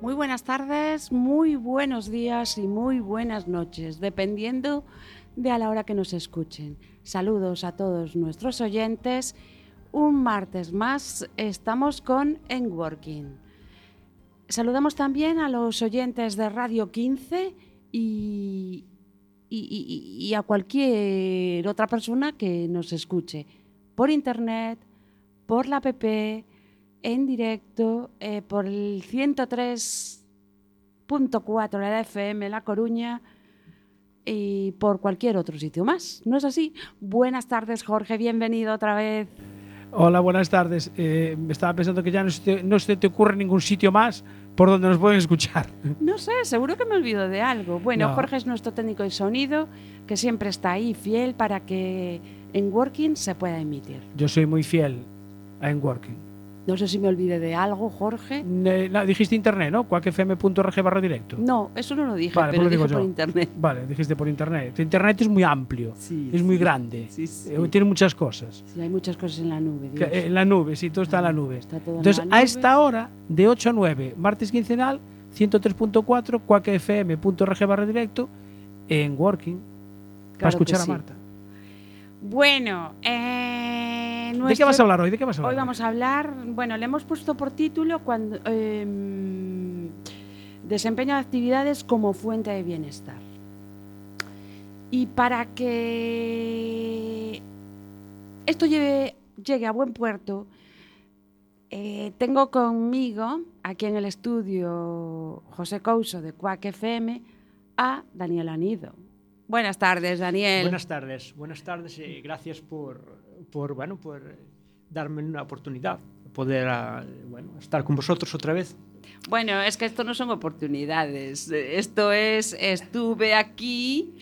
Muy buenas tardes, muy buenos días y muy buenas noches, dependiendo de a la hora que nos escuchen. Saludos a todos nuestros oyentes. Un martes más estamos con En Working. Saludamos también a los oyentes de Radio 15 y, y, y- y a cualquier otra persona que nos escuche por internet, por la app, en directo, eh, por el 103.4 de la FM La Coruña y por cualquier otro sitio más. ¿No es así? Buenas tardes, Jorge. Bienvenido otra vez. Hola, buenas tardes. Eh, me estaba pensando que ya no se, te, no se te ocurre ningún sitio más por donde nos pueden escuchar. No sé, seguro que me olvido de algo. Bueno, No. Jorge es nuestro técnico de sonido, que siempre está ahí fiel para que en Working se pueda emitir. Yo soy muy fiel a Enworking. No sé si me olvidé de algo, Jorge. No, dijiste internet, ¿no? cuacfm.org barra directo. No, eso no lo dije, Vale, pero pues lo digo dije por yo. internet. Vale, dijiste por internet. Internet es muy amplio, Sí, es muy sí. grande, Sí, eh, tiene muchas cosas. Sí, hay muchas cosas en la nube. Dios. en la nube, sí, todo está en la nube. Está todo en Entonces, a esta hora, de 8 a 9, martes quincenal, 103.4, cuacfm.org barra directo, en Working, para Claro escuchar a Marta. Bueno, eh, ¿De qué vas a hablar hoy? ¿De qué vas a hablar? Hoy vamos a hablar, bueno, le hemos puesto por título cuando em, desempeño de actividades como fuente de bienestar. Y para que esto lleve- llegue a buen puerto, eh, tengo conmigo aquí en el estudio José Couso de Cuac FM a Daniel Anido. Buenas tardes, Daniel. Buenas tardes, buenas tardes y gracias por, por, bueno, por darme una oportunidad de poder ah, bueno, estar con vosotros otra vez. Bueno, es que esto no son oportunidades. Eh, Esto es, estuve aquí,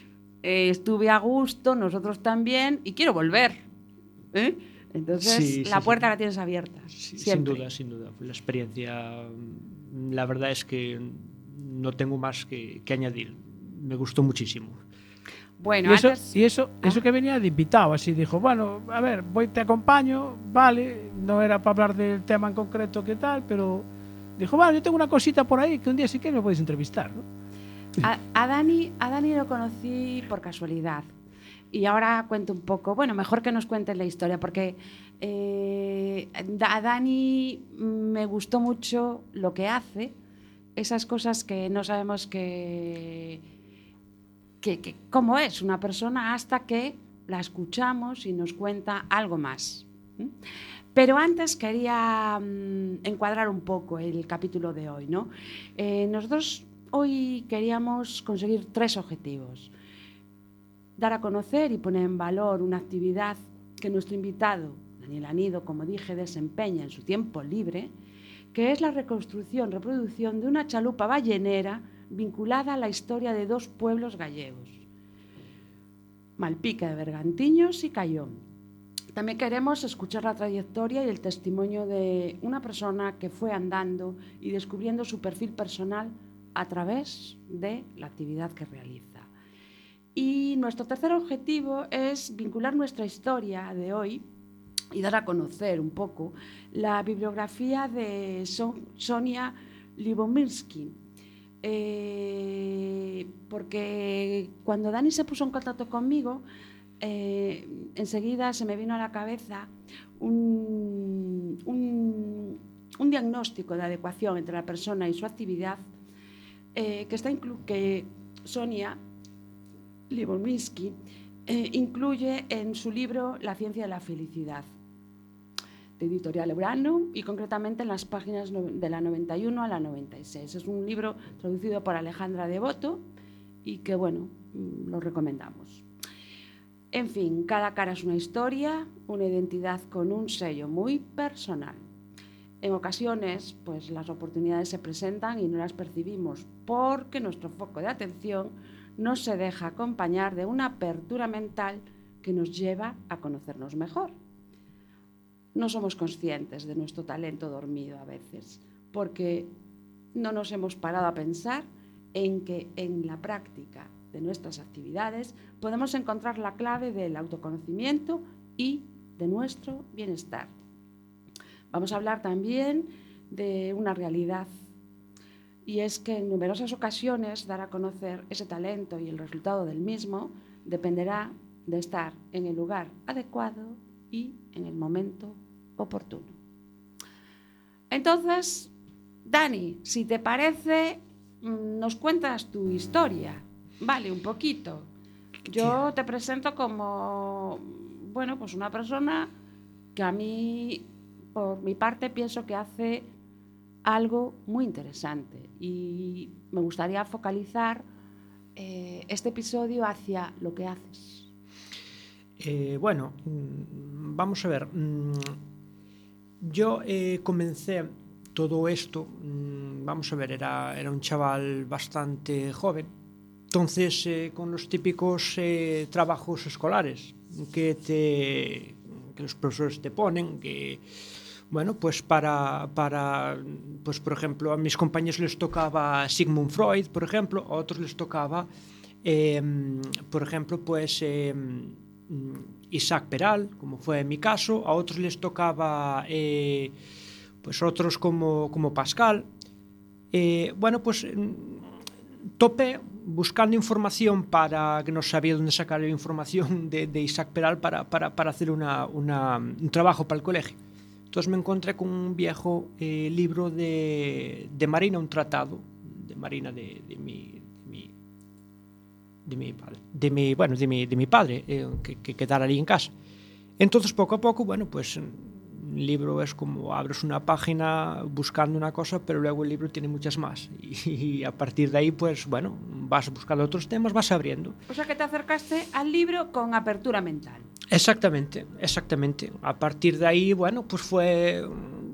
eh, estuve a gusto, nosotros también, y quiero volver. ¿eh? Entonces, Sí, la sí, puerta sí. la tienes abierta. Sin duda, sin duda. La experiencia, mm, la verdad es que no tengo más que, que añadir. Me gustó muchísimo. Bueno, y eso, antes, y eso, Ah. eso que venía de invitado, así dijo, bueno, a ver, voy, te acompaño, vale, no era para hablar del tema en concreto que tal, pero dijo, bueno, yo tengo una cosita por ahí que un día si quieres me podéis entrevistar, ¿no? a, a Dani, a Dani lo conocí por casualidad. Y ahora cuento un poco, bueno, mejor que nos cuentes la historia, porque eh, a Dani me gustó mucho lo que hace, esas cosas que no sabemos que, que, cómo es una persona hasta que la escuchamos y nos cuenta algo más. Pero antes quería mm, encuadrar un poco el capítulo de hoy. ¿no? Eh, nosotros hoy queríamos conseguir tres objetivos. Dar a conocer y poner en valor una actividad que nuestro invitado, Daniel Anido, como dije, desempeña en su tiempo libre, que es la reconstrucción, reproducción de una chalupa ballenera vinculada a la historia de dos pueblos gallegos, Malpica de Bergantiños y Cayón. También queremos escuchar la trayectoria y el testimonio de una persona que fue andando y descubriendo su perfil personal a través de la actividad que realiza. Y nuestro tercer objetivo es vincular nuestra historia de hoy y dar a conocer un poco la bibliografía de Son- Sonia Libomirsky. Eh, porque cuando Dani se puso en contacto conmigo, eh, enseguida se me vino a la cabeza un, un- diagnóstico de adecuación entre la persona y su actividad eh, que, está que Sonia Libomirsky eh, incluye en su libro La ciencia de la felicidad de Editorial Urano y concretamente en las páginas de la 91 a la 96. Es un libro traducido por Alejandra Devoto y que, bueno, mm, lo recomendamos. En fin, cada cara es una historia, una identidad con un sello muy personal. En ocasiones, pues las oportunidades se presentan y no las percibimos porque nuestro foco de atención no se deja acompañar de una apertura mental que nos lleva a conocernos mejor. No somos conscientes de nuestro talento dormido a veces, porque no nos hemos parado a pensar en que en la práctica de nuestras actividades podemos encontrar la clave del autoconocimiento y de nuestro bienestar. Vamos a hablar también de una realidad y es que en numerosas ocasiones dar a conocer ese talento y el resultado del mismo dependerá de estar en el lugar adecuado y en el momento oportuno. Entonces, Dani, si te parece, mm, nos cuentas tu historia, vale, un poquito. Yo te presento como, bueno, pues una persona que a mí, por mi parte, pienso que hace algo muy interesante y me gustaría focalizar eh, este episodio hacia lo que haces. Eh, bueno, mm, vamos a ver. Yo eh, comencé todo esto, mm, vamos a ver, era, era un chaval bastante joven. Entonces, eh, con los típicos eh, trabajos escolares que, te, que los profesores te ponen, que, bueno, pues para, para, pues por ejemplo, a mis compañeros les tocaba Sigmund Freud, por ejemplo, a otros les tocaba, eh, por ejemplo, pues mm, Isaac Peral, como fue en mi caso, a otros les tocaba, eh, pues otros como, como Pascal. Eh, bueno, pues mm, topé buscando información para que no sabía dónde sacar la información de, de Isaac Peral para, para, para hacer una, un trabajo para el colegio. Entonces me encontré con un viejo eh, libro de, de Marina, un tratado de Marina de mi, de mi padre, de mi, bueno, de mi, de mi padre, eh, que, que quedara allí en casa. Entonces, poco a poco, bueno, pues un libro es como abres una página buscando una cosa, pero luego el libro tiene muchas más. Y, y a partir de ahí, pues bueno, vas buscando otros temas, vas abriendo. O sea que te acercaste al libro con apertura mental. Exactamente, exactamente. A partir de ahí, bueno, pues fue,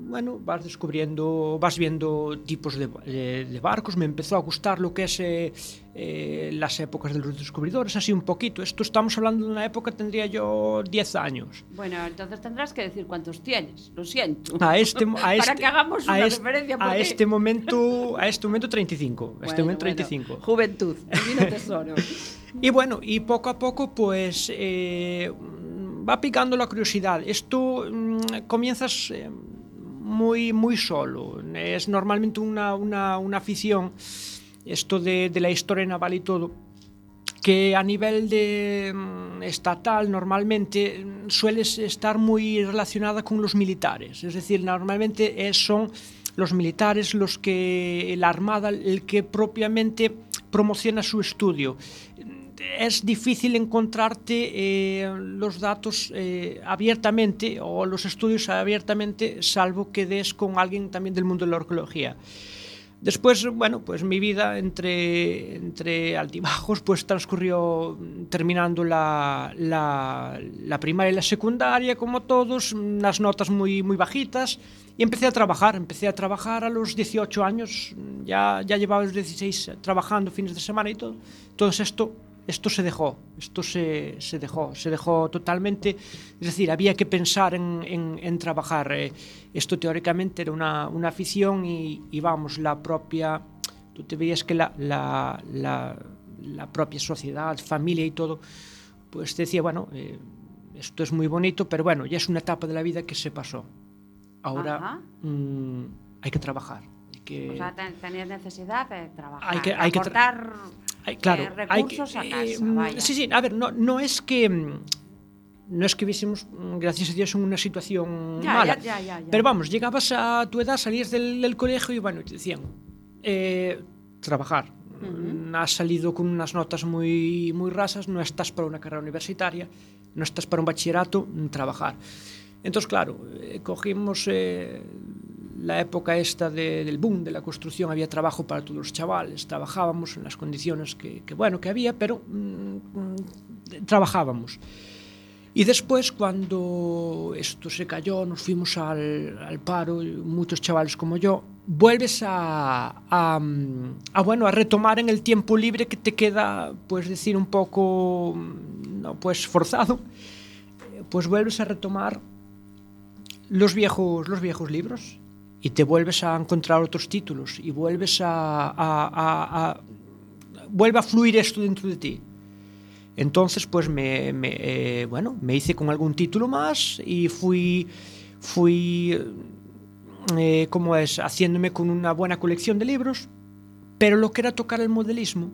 bueno, vas descubriendo, vas viendo tipos de, de- de barcos. Me empezó a gustar lo que es eh, eh, las épocas de los descubridores, así un poquito. Esto estamos hablando de una época, tendría yo 10 años. Bueno, entonces tendrás que decir cuántos tienes. Lo siento. A este, a Para este, que hagamos a una este- referencia. a este momento, a este momento 35. A este Bueno, momento bueno, 35. Juventud, divino tesoro. Y bueno, y poco a poco pues eh, va picando la curiosidad. Esto mm, comienzas eh, moi moi solo. É normalmente unha unha unha afición isto de de la historia naval e todo que a nivel de mm, estatal normalmente suele estar muy relacionada con los militares, es decir, normalmente eh, son los militares los que la armada el que propiamente promociona su estudio es difícil encontrarte eh, los datos eh, abiertamente o los estudios abiertamente, salvo que des con alguien también del mundo de la arqueología. Después, bueno, pues mi vida entre, entre altibajos pues transcurrió terminando la, la, la, primaria y la secundaria, como todos, unas notas muy, muy bajitas, y empecé a trabajar, empecé a trabajar a los 18 años, ya, ya llevaba los 16 trabajando fines de semana y todo. Entonces esto esto se dejó, esto se, se dejó, se dejó totalmente, es decir, había que pensar en, en, en trabajar. eh, esto teóricamente era una, una afición y, y vamos, la propia, tú te veías que la, la, la, la propia sociedad, familia y todo, pues decía, bueno, eh, esto es muy bonito, pero bueno, ya es una etapa de la vida que se pasó. Ahora Ajá. mm, hay que trabajar. Hay que, O sea, ten- tenías necesidad de trabajar, Hay que- hay que tra- aportar Hay- claro, eh, recursos hay que, a casa, vaya. Sí, sí, a ver, no, no es que mm, no es que viésemos, mm, gracias a Dios, en una situación ya, mala. Ya, ya, pero vamos, llegabas a tu edad, salías del, del colegio y bueno, te decían, eh, trabajar. Uh -huh. Has salido con unas notas muy, muy rasas, no estás para una carrera universitaria, no estás para un bachillerato, trabajar. Entonces, claro, eh, cogimos eh, la época esta de- del boom de la construcción, había trabajo para todos los chavales, trabajábamos en las condiciones que, que, bueno, que había, pero mm, mm, trabajábamos. Y después, cuando esto se cayó, nos fuimos al, al paro, muchos chavales como yo, vuelves a, a, a, bueno, a retomar en el tiempo libre que te queda, pues decir, un poco, no, pues forzado, pues vuelves a retomar los viejos, los viejos libros y te vuelves a encontrar otros títulos y vuelves a, a, a, a vuelve a fluir esto dentro de ti. Entonces, pues me, me eh, bueno, me hice con algún título más y fui, fui, eh, como es, haciéndome con una buena colección de libros, pero lo que era tocar el modelismo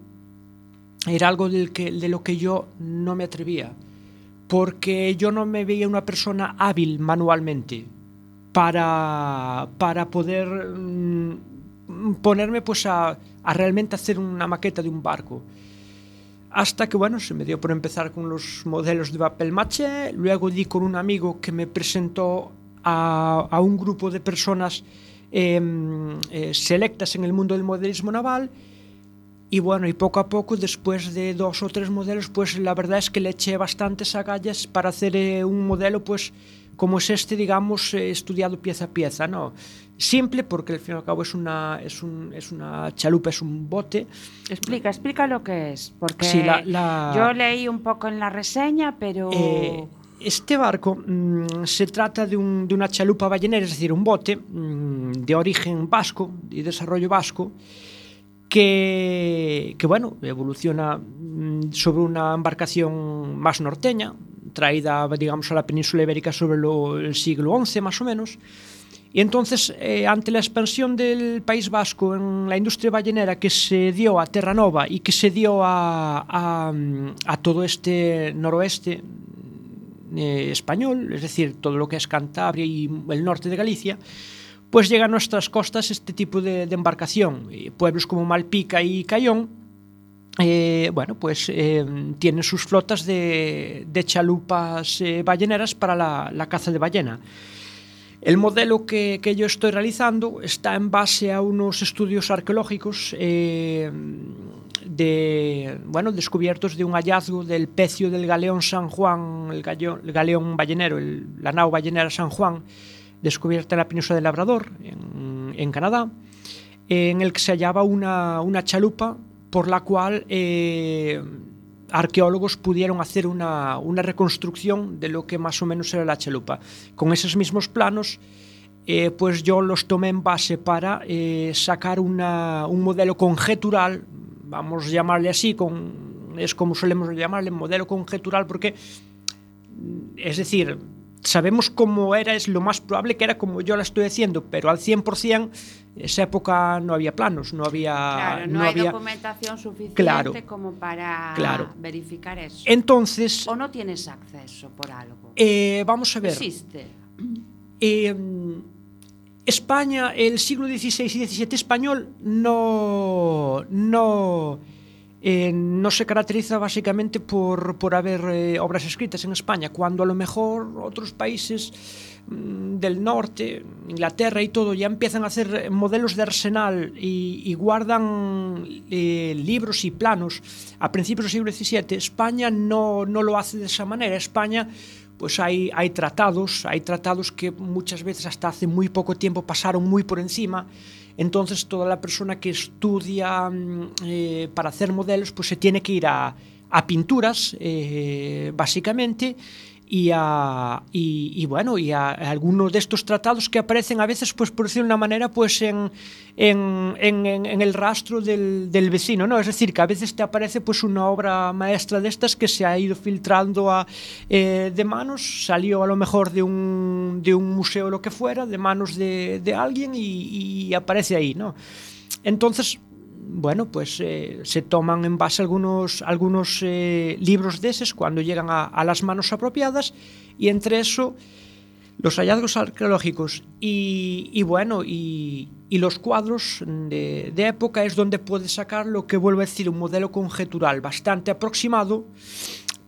era algo del que, de lo que yo no me atrevía, porque yo no me veía una persona hábil manualmente para, para poder mm, ponerme pues a, a realmente hacer una maqueta de un barco. Hasta que, bueno, se me dio por empezar con los modelos de papel maché, luego di con un amigo que me presentó a, a un grupo de personas eh, eh, selectas en el mundo del modelismo naval, y bueno, y poco a poco, después de dos o tres modelos, pues la verdad es que le eché bastantes agallas para hacer eh, un modelo pues como es este, digamos, eh, estudiado pieza a pieza, ¿no? Simple porque al fin y al cabo es una, es, un, es una chalupa, es un bote. Explica, explica lo que es, porque Sí, la- la- yo leí un poco en la reseña, pero... Eh, este barco mm, se trata de, un- de una chalupa ballenera, es decir, un bote mm, de origen vasco y desarrollo vasco, que, que bueno, evoluciona mm, sobre una embarcación más norteña, traída, digamos, a la península ibérica sobre lo, el siglo XI más o menos. Y entonces, eh, ante la expansión del País Vasco en la industria ballenera que se dio a Terranova y que se dio a, a, a todo este noroeste eh, español, es decir, todo lo que es Cantabria y el norte de Galicia, pois chega a nostras costas este tipo de, de embarcación. E pueblos como Malpica e Cayón eh, bueno, pues eh, tienen sus flotas de, de chalupas eh, balleneras para la, la, caza de ballena. El modelo que, que, yo estoy realizando está en base a unos estudios arqueológicos eh, de, bueno, descubiertos de un hallazgo del pecio del galeón San Juan, el, gallo, el galeón ballenero, el, la nao ballenera San Juan, descubierta en la península de Labrador, en, Canadá, en el que se hallaba una, una chalupa por la cual eh, arqueólogos pudieron hacer una, una reconstrucción de lo que más o menos era la chalupa. Con esos mismos planos, eh, pues yo los tomé en base para eh, sacar una- un modelo conjetural, vamos a llamarle así, con, es como solemos llamarle, modelo conjetural, porque, es decir, sabemos cómo era, es lo más probable que era como yo la estoy haciendo, pero al 100%, esa época no había planos, no había... Claro, no, hay había... documentación suficiente Claro. como para Claro. verificar eso. Entonces, ¿O no tienes acceso por algo? eh, vamos a ver. Existe. Eh, España, el siglo XVI y XVII español no, no, eh, non se caracteriza basicamente por, por haber eh, obras escritas en España, cuando a lo mejor otros países mm, del norte, Inglaterra y todo, ya empiezan a hacer modelos de arsenal y, y guardan eh, libros y planos. A principios del siglo XVII, España no, no lo hace de esa manera. España pues hay, hay tratados, hay tratados que muchas veces hasta hace muy poco tiempo pasaron muy por encima Entonces toda la persona que estudia mm, eh, para hacer modelos pues se tiene que ir a, pinturas eh, básicamente y a y, bueno y a, algunos de estos tratados que aparecen a veces pues por decirlo de una manera pues en, en el rastro del, del, vecino no es decir que a veces te aparece pues una obra maestra de estas que se ha ido filtrando a, eh, de manos salió a lo mejor de un de un museo o lo que fuera de manos de, de alguien y, y aparece ahí no entonces bueno, pues eh, se toman en base algunos, algunos eh, libros de esos cuando llegan a, a, las manos apropiadas y entre eso los hallazgos arqueológicos y, y bueno, y, y, los cuadros de, de, época es donde puedes sacar lo que vuelvo a decir, un modelo conjetural bastante aproximado,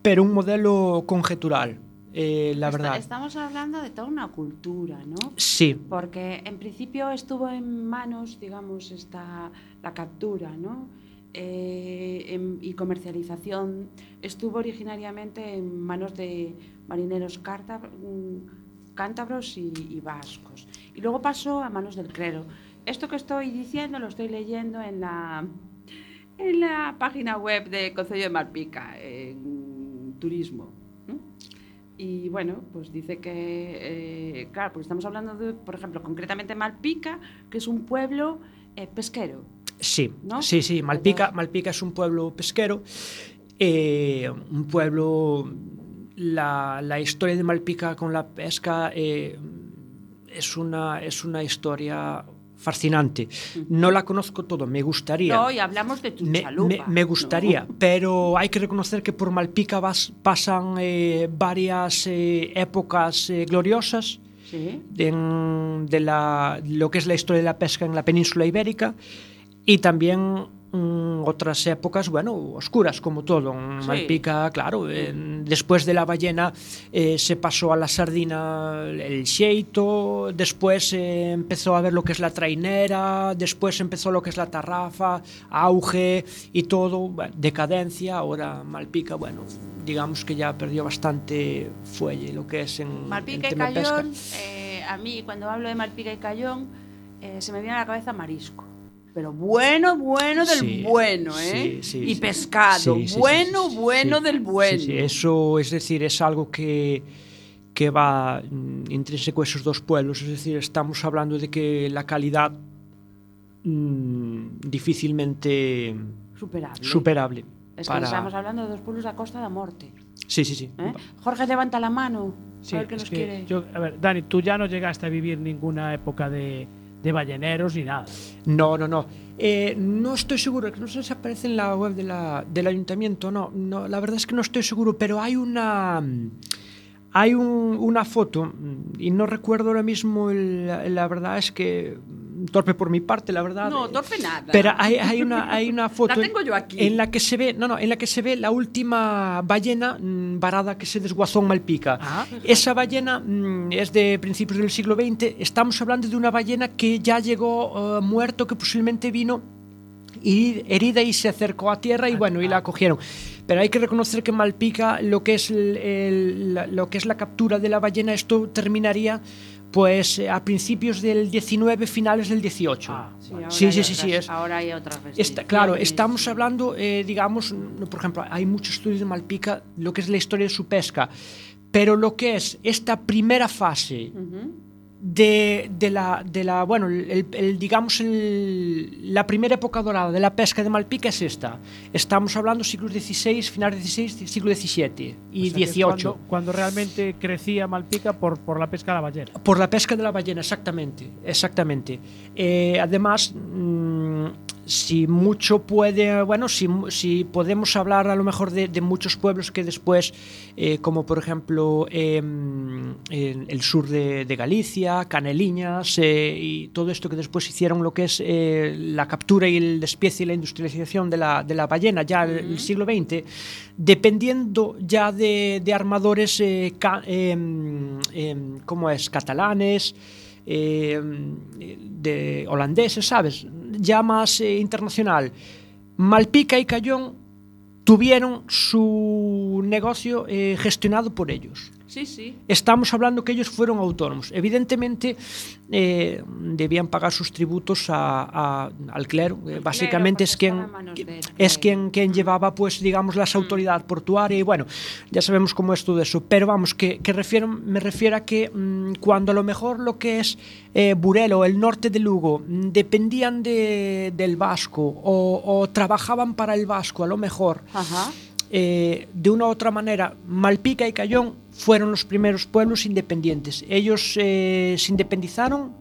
pero un modelo conjetural. Eh, la Está, verdad. Estamos hablando de toda una cultura, ¿no? Sí. Porque en principio estuvo en manos, digamos, esta, la captura, ¿no? eh, en- y comercialización estuvo originariamente en manos de marineros mm, cántabros y, y vascos. Y luego pasó a manos del clero. Esto que estoy diciendo lo estoy leyendo en la, en la página web del Concello de Malpica, en turismo. Y bueno, pues dice que, eh, claro, pues estamos hablando de, por ejemplo, concretamente Malpica, que es un pueblo eh, pesquero. Sí, ¿No? sí, sí. Malpica, Malpica es un pueblo pesquero. eh, un pueblo. La, la historia de Malpica con la pesca es, una, es una historia fascinante. No la conozco todo, me gustaría. No, y hablamos de tu me, me, me, gustaría, no. pero hay que reconocer que por Malpica vas, pasan eh, varias eh, épocas eh, gloriosas. ¿Sí? En, de la, lo que es la historia de la pesca en la península ibérica y también mm, outras épocas, bueno, oscuras como todo, en sí. Malpica, claro, eh, despois de la ballena eh, se pasou a la sardina el xeito, despois eh, empezou a ver lo que es la trainera, despois empezou lo que es la tarrafa, auge e todo, bueno, decadencia, ahora Malpica, bueno, digamos que ya perdió bastante fuelle lo que es en Malpica en tema y Cayón, pesca. eh, a mí cuando hablo de Malpica y Cayón eh, se me viene a la cabeza marisco Pero bueno, bueno del Sí, bueno, ¿eh? sí, sí, y pescado, Sí, sí, sí, bueno, sí, sí, bueno sí. del bueno. Sí, sí, eso es decir, es algo que, que va mm, intrínseco a esos dos pueblos. Es decir, estamos hablando de que la calidad mm, difícilmente Superable. superable. Es que para- estamos hablando de dos pueblos a costa da morte. Sí, sí, sí. ¿eh? Jorge levanta la mano. Sí, a ver qué nos que quiere. yo- a ver, Dani, tú ya no llegaste a vivir ninguna época de, de balleneros ni nada. No, no, no. Eh, no estoy seguro, no sé si aparece en la web de la- del ayuntamiento, no, no, la verdad es que no estoy seguro, pero hay una hay un- una foto y no recuerdo ahora mismo, el- la, verdad es que mm, torpe por mi parte, la verdad. No, torpe nada. Pero hay, hay una hay una foto La tengo yo aquí. en la que se ve, no, no, en la que se ve la última ballena mm, varada que se desguazó en Malpica. Ah, Esa ballena mm, es de principios del siglo XX. Estamos hablando de una ballena que ya llegó eh, muerto, que posiblemente vino herida y se acercó a tierra y bueno, y la cogieron. Pero hay que reconocer que Malpica lo que es el- el- la- lo que es la captura de la ballena esto terminaría pues eh, a principios del 19, finales del 18. Ah, Sí, ahora sí, sí, sí, sí, otras- es. Ahora hay otras Está, claro, estamos hablando, eh, digamos, por ejemplo, hay muchos estudios de Malpica, lo que es la historia de su pesca, pero lo que es esta primera fase Ujú. De, de la, de la, bueno, el, el- digamos, el- la primera época dorada de la pesca de Malpica es esta. Estamos hablando siglos XVI, finales XVI, siglo XVII y O sea, XVIII. Cuando, cuando realmente crecía Malpica por, por la pesca de la ballena. Por la pesca de la ballena, exactamente, exactamente. Eh, además, mm, si mucho puede, bueno, si, si podemos hablar a lo mejor de, de muchos pueblos que después, eh, como por ejemplo em, en el sur de, de Galicia, Caneliñas eh, y todo esto que después hicieron lo que es eh, la captura y el despiece y la industrialización de la, de la ballena ya en el siglo XX, dependiendo ya de, de armadores, eh, ca- em, em, ¿cómo es? Catalanes, eh, de holandeses, sabes? Ya más eh, internacional. Malpica y Cayón tuvieron su negocio eh, gestionado por ellos. Sí, sí. Estamos hablando que ellos fueron autónomos. Evidentemente, eh, debían pagar sus tributos a, a, al clero. Eh, básicamente clero, es quien, es quien, quien llevaba, pues, digamos, las autoridades mm. portuarias. Y bueno, ya sabemos cómo es todo eso. Pero vamos, que, que refiero, me refiero a que mmm, cuando a lo mejor lo que es eh, Burelo, el norte de Lugo, mm, dependían de, del vasco o, o, trabajaban para el vasco, a lo mejor. Ajá eh, de una u otra manera, Malpica y Cayón fueron los primeros pueblos independientes. Ellos eh, se independizaron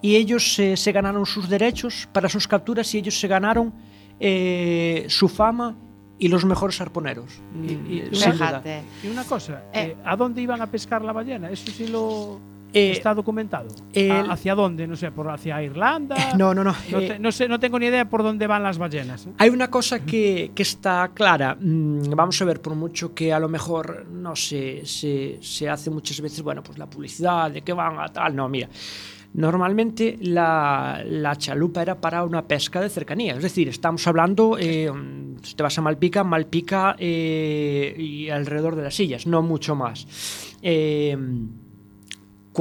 y ellos eh, se ganaron sus derechos para sus capturas y ellos se ganaron eh, su fama y los mejores arponeros. Y- y- Mm, y una-. Y una cosa, Eh. eh, ¿a dónde iban a pescar la ballena? Eso sí lo Eh, está documentado. el- ¿A- ¿Hacia dónde? No sé, por hacia Irlanda. Eh, no, no, no. No, eh, te- no sé, no tengo ni idea por dónde van las ballenas. ¿eh? Hay una cosa que, que está clara. Mm, vamos a ver, por mucho que a lo mejor no sé, se, se hace muchas veces, bueno, pues la publicidad de que van a tal. No, mira. Normalmente la, la chalupa era para una pesca de cercanía, es decir, estamos hablando, eh, si te vas a Malpica, Malpica y alrededor de las sillas, no mucho más. Eh,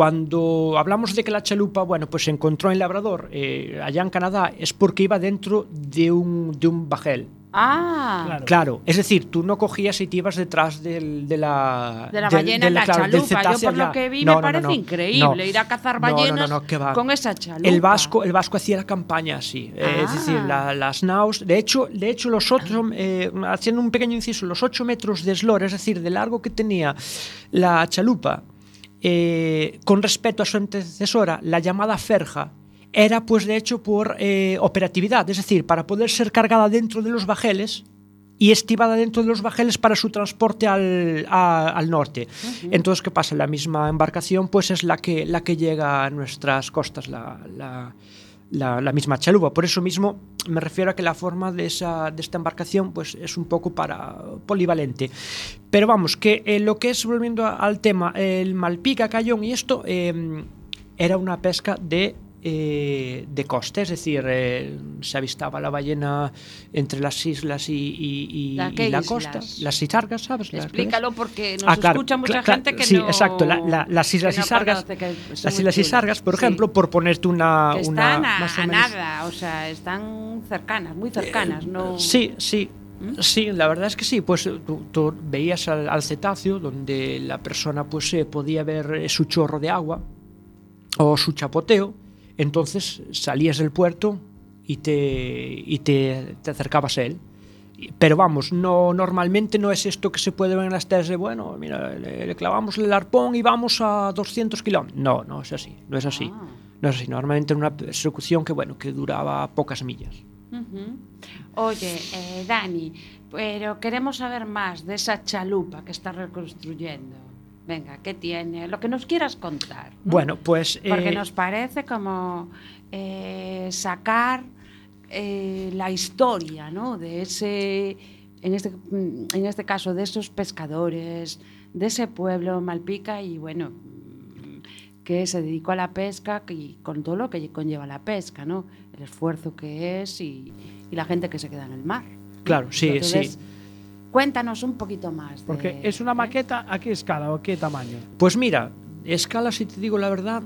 cuando hablamos de que la chalupa, bueno, pues se encontró en Labrador, eh, allá en Canadá, es porque iba dentro de un, de un bajel. Ah, Claro. Claro, es decir, tú no cogías y te ibas detrás del, de la... de la ballena del- en la claro, del chalupa. Yo por lo que vi No, me no, parece no. increíble No. ir a cazar No, no, no, ballenas no, que va. con esa chalupa. El vasco, el vasco hacía la campaña así, eh, Ah. es decir, la- las naos. De hecho, de hecho los ocho, eh, haciendo un pequeño inciso, los ocho metros de eslora, es decir, de largo que tenía la chalupa, eh, con respecto a su antecesora, la llamada Ferja, era pues de hecho por eh, operatividad, es decir, para poder ser cargada dentro de los bajeles y estivada dentro de los bajeles para su transporte al, a, al norte. Uh -huh. Entonces, ¿qué pasa? La misma embarcación pues es la que, la que llega a nuestras costas, la, la la- misma chalupa. Por eso mismo me refiero a que la forma de, esa, de esta embarcación pues es un poco para polivalente. Pero vamos, que eh, lo que es, volviendo al tema, el Malpica, Cayón y esto, eh, era una pesca de eh, de costa, es decir, eh, se avistaba la ballena entre las islas y, y- y- ¿La y la costa. Las Isargas, ¿sabes? Explícalo porque nos Ah, claro, escucha mucha gente que sí, no... exacto, la- la- las Islas son las Islas por Sí. ejemplo, por ponerte una... Que una están a, más o a menos- nada, o sea, están cercanas, muy cercanas, ¿no? Sí, sí. ¿Mm? Sí, la verdad es que sí, pues tú, tú veías al, al cetáceo donde la persona pues eh, podía ver eh, su chorro de agua o su chapoteo, entonces salías del puerto y te, y te, te acercabas a él. Pero vamos, no normalmente no es esto que se puede ver en las teles de, bueno, mira, le, le clavamos el arpón y vamos a 200 kilómetros. No, no es así, no es así. Ah. No es así, normalmente era una persecución que, bueno, que duraba pocas millas. Oye, eh, Dani, pero queremos saber más de esa chalupa que estás reconstruyendo. Venga, ¿qué tiene? Lo que nos quieras contar. ¿no? Bueno, pues... Porque eh, nos parece como eh, sacar eh, la historia, ¿no? De ese, en este, en este caso, de esos pescadores, de ese pueblo Malpica y bueno, que se dedicó a la pesca y con todo lo que conlleva la pesca, ¿no? El esfuerzo que es y, y la gente que se queda en el mar. Claro, sí, Entonces, sí. Cuéntanos un poquito más. de- Porque es una ¿eh? maqueta, ¿a qué escala o a qué tamaño? Pues mira, escala, si te digo la verdad,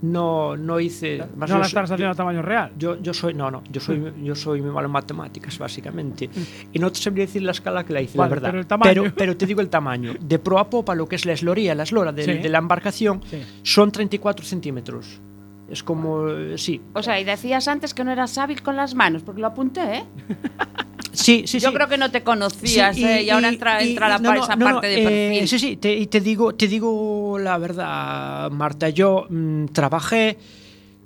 no, no hice. más no la estás haciendo a tamaño real. Yo, yo soy, no, no, yo soy, yo soy muy malo en matemáticas, básicamente. Y no te sabría decir la escala que la hice, Vale, la verdad. pero el tamaño. Pero, pero te digo el tamaño. De pro a popa, lo que es la esloría, la eslora de, Sí. de la embarcación, Sí. son 34 centímetros. Es como, eh, sí. O sea, y decías antes que no eras hábil con las manos, porque lo apunté, ¿eh? Sí, sí, Yo sí. creo que no te conocías, Sí, ¿eh? Y, ahora entra, y- entra la, no, esa no, parte no, de eh, perfil. sí, sí, te, y te digo, te digo la verdad, Marta. Yo mm, trabajé,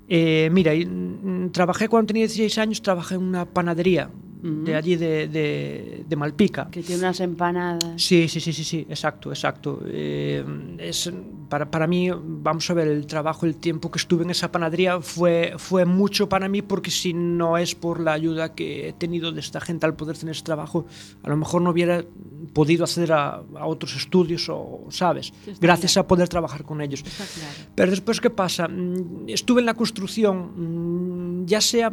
eh, mira, mm, trabajé cuando tenía 16 años, trabajé en una panadería de allí de, de- de Malpica. Que tiene unas empanadas. Sí, sí, sí, sí, sí, exacto, exacto. Eh, es, para, para mí, vamos a ver, el trabajo, el tiempo que estuve en esa panadería fue, fue mucho para mí porque si no es por la ayuda que he tenido de esta gente al poder tener ese trabajo, a lo mejor no hubiera podido acceder a, a otros estudios o, ¿sabes? Gracias claro. a poder trabajar con ellos. Claro. Pero después, ¿qué pasa? Mm, Estuve en la construcción, mm, ya sea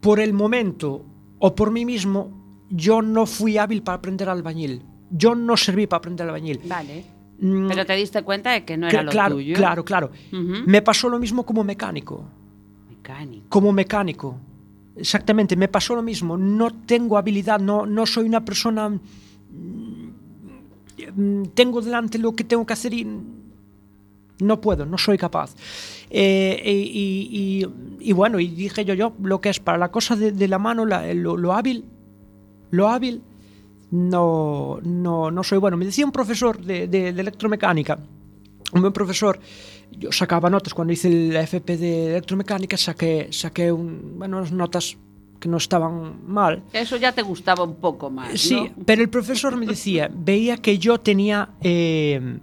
por el momento o por mí mismo, yo no fui hábil para aprender albañil. Yo no serví para aprender albañil. Vale. Mm, Pero te diste cuenta de que no era lo claro, tuyo. claro, claro. Me pasó lo mismo como mecánico. Mecánico. Como mecánico. Exactamente, me pasó lo mismo. No tengo habilidad, no, no soy una persona... mm, Tengo delante lo que tengo que hacer y no puedo, no soy capaz. Eh, y, y- y- bueno, y dije yo, yo, lo que es para la cosa de, de la mano, la- lo, lo hábil, lo hábil, no, no, no soy bueno. Me decía un profesor de, de- de electromecánica, un buen profesor, yo sacaba notas cuando hice la FP de electromecánica, saqué, saqué un, bueno, unas notas que no estaban mal. Eso ya te gustaba un poco más, Sí, ¿no? pero el profesor me decía, veía que yo tenía eh,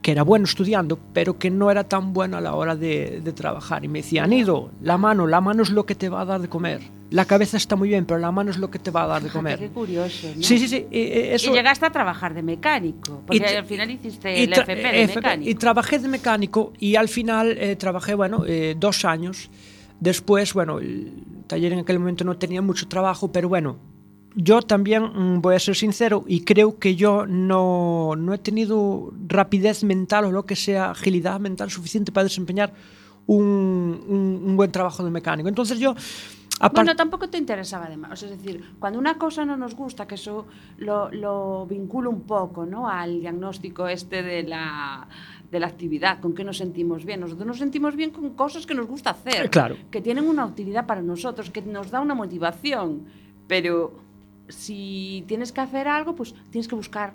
que era bueno estudiando, pero que no era tan bueno a la hora de, de trabajar. Y me decía, Nido, la mano, la mano es lo que te va a dar de comer. La cabeza está muy bien, pero la mano es lo que te va a dar de comer. Qué curioso, ¿no? Sí, sí, sí. eh, eh, eso, Y llegaste a trabajar de mecánico, porque tra- al final hiciste y el FP de FP, mecánico. Y trabajé de mecánico y al final eh, trabajé, bueno, eh, dos años. Después, bueno, el taller en aquel momento no tenía mucho trabajo, pero bueno, yo también mm, voy a ser sincero y creo que yo no, no he tenido rapidez mental o lo que sea, agilidad mental suficiente para desempeñar un, un- un buen trabajo de mecánico. Entonces yo... Bueno, tampoco te interesaba además. O sea, es decir, cuando una cosa no nos gusta, que eso lo, lo vinculo un poco ¿no? al diagnóstico este de la, de la actividad, con qué nos sentimos bien. Nosotros nos sentimos bien con cosas que nos gusta hacer, Eh, claro. que tienen una utilidad para nosotros, que nos da una motivación. Pero si tienes que hacer algo, pues tienes que buscar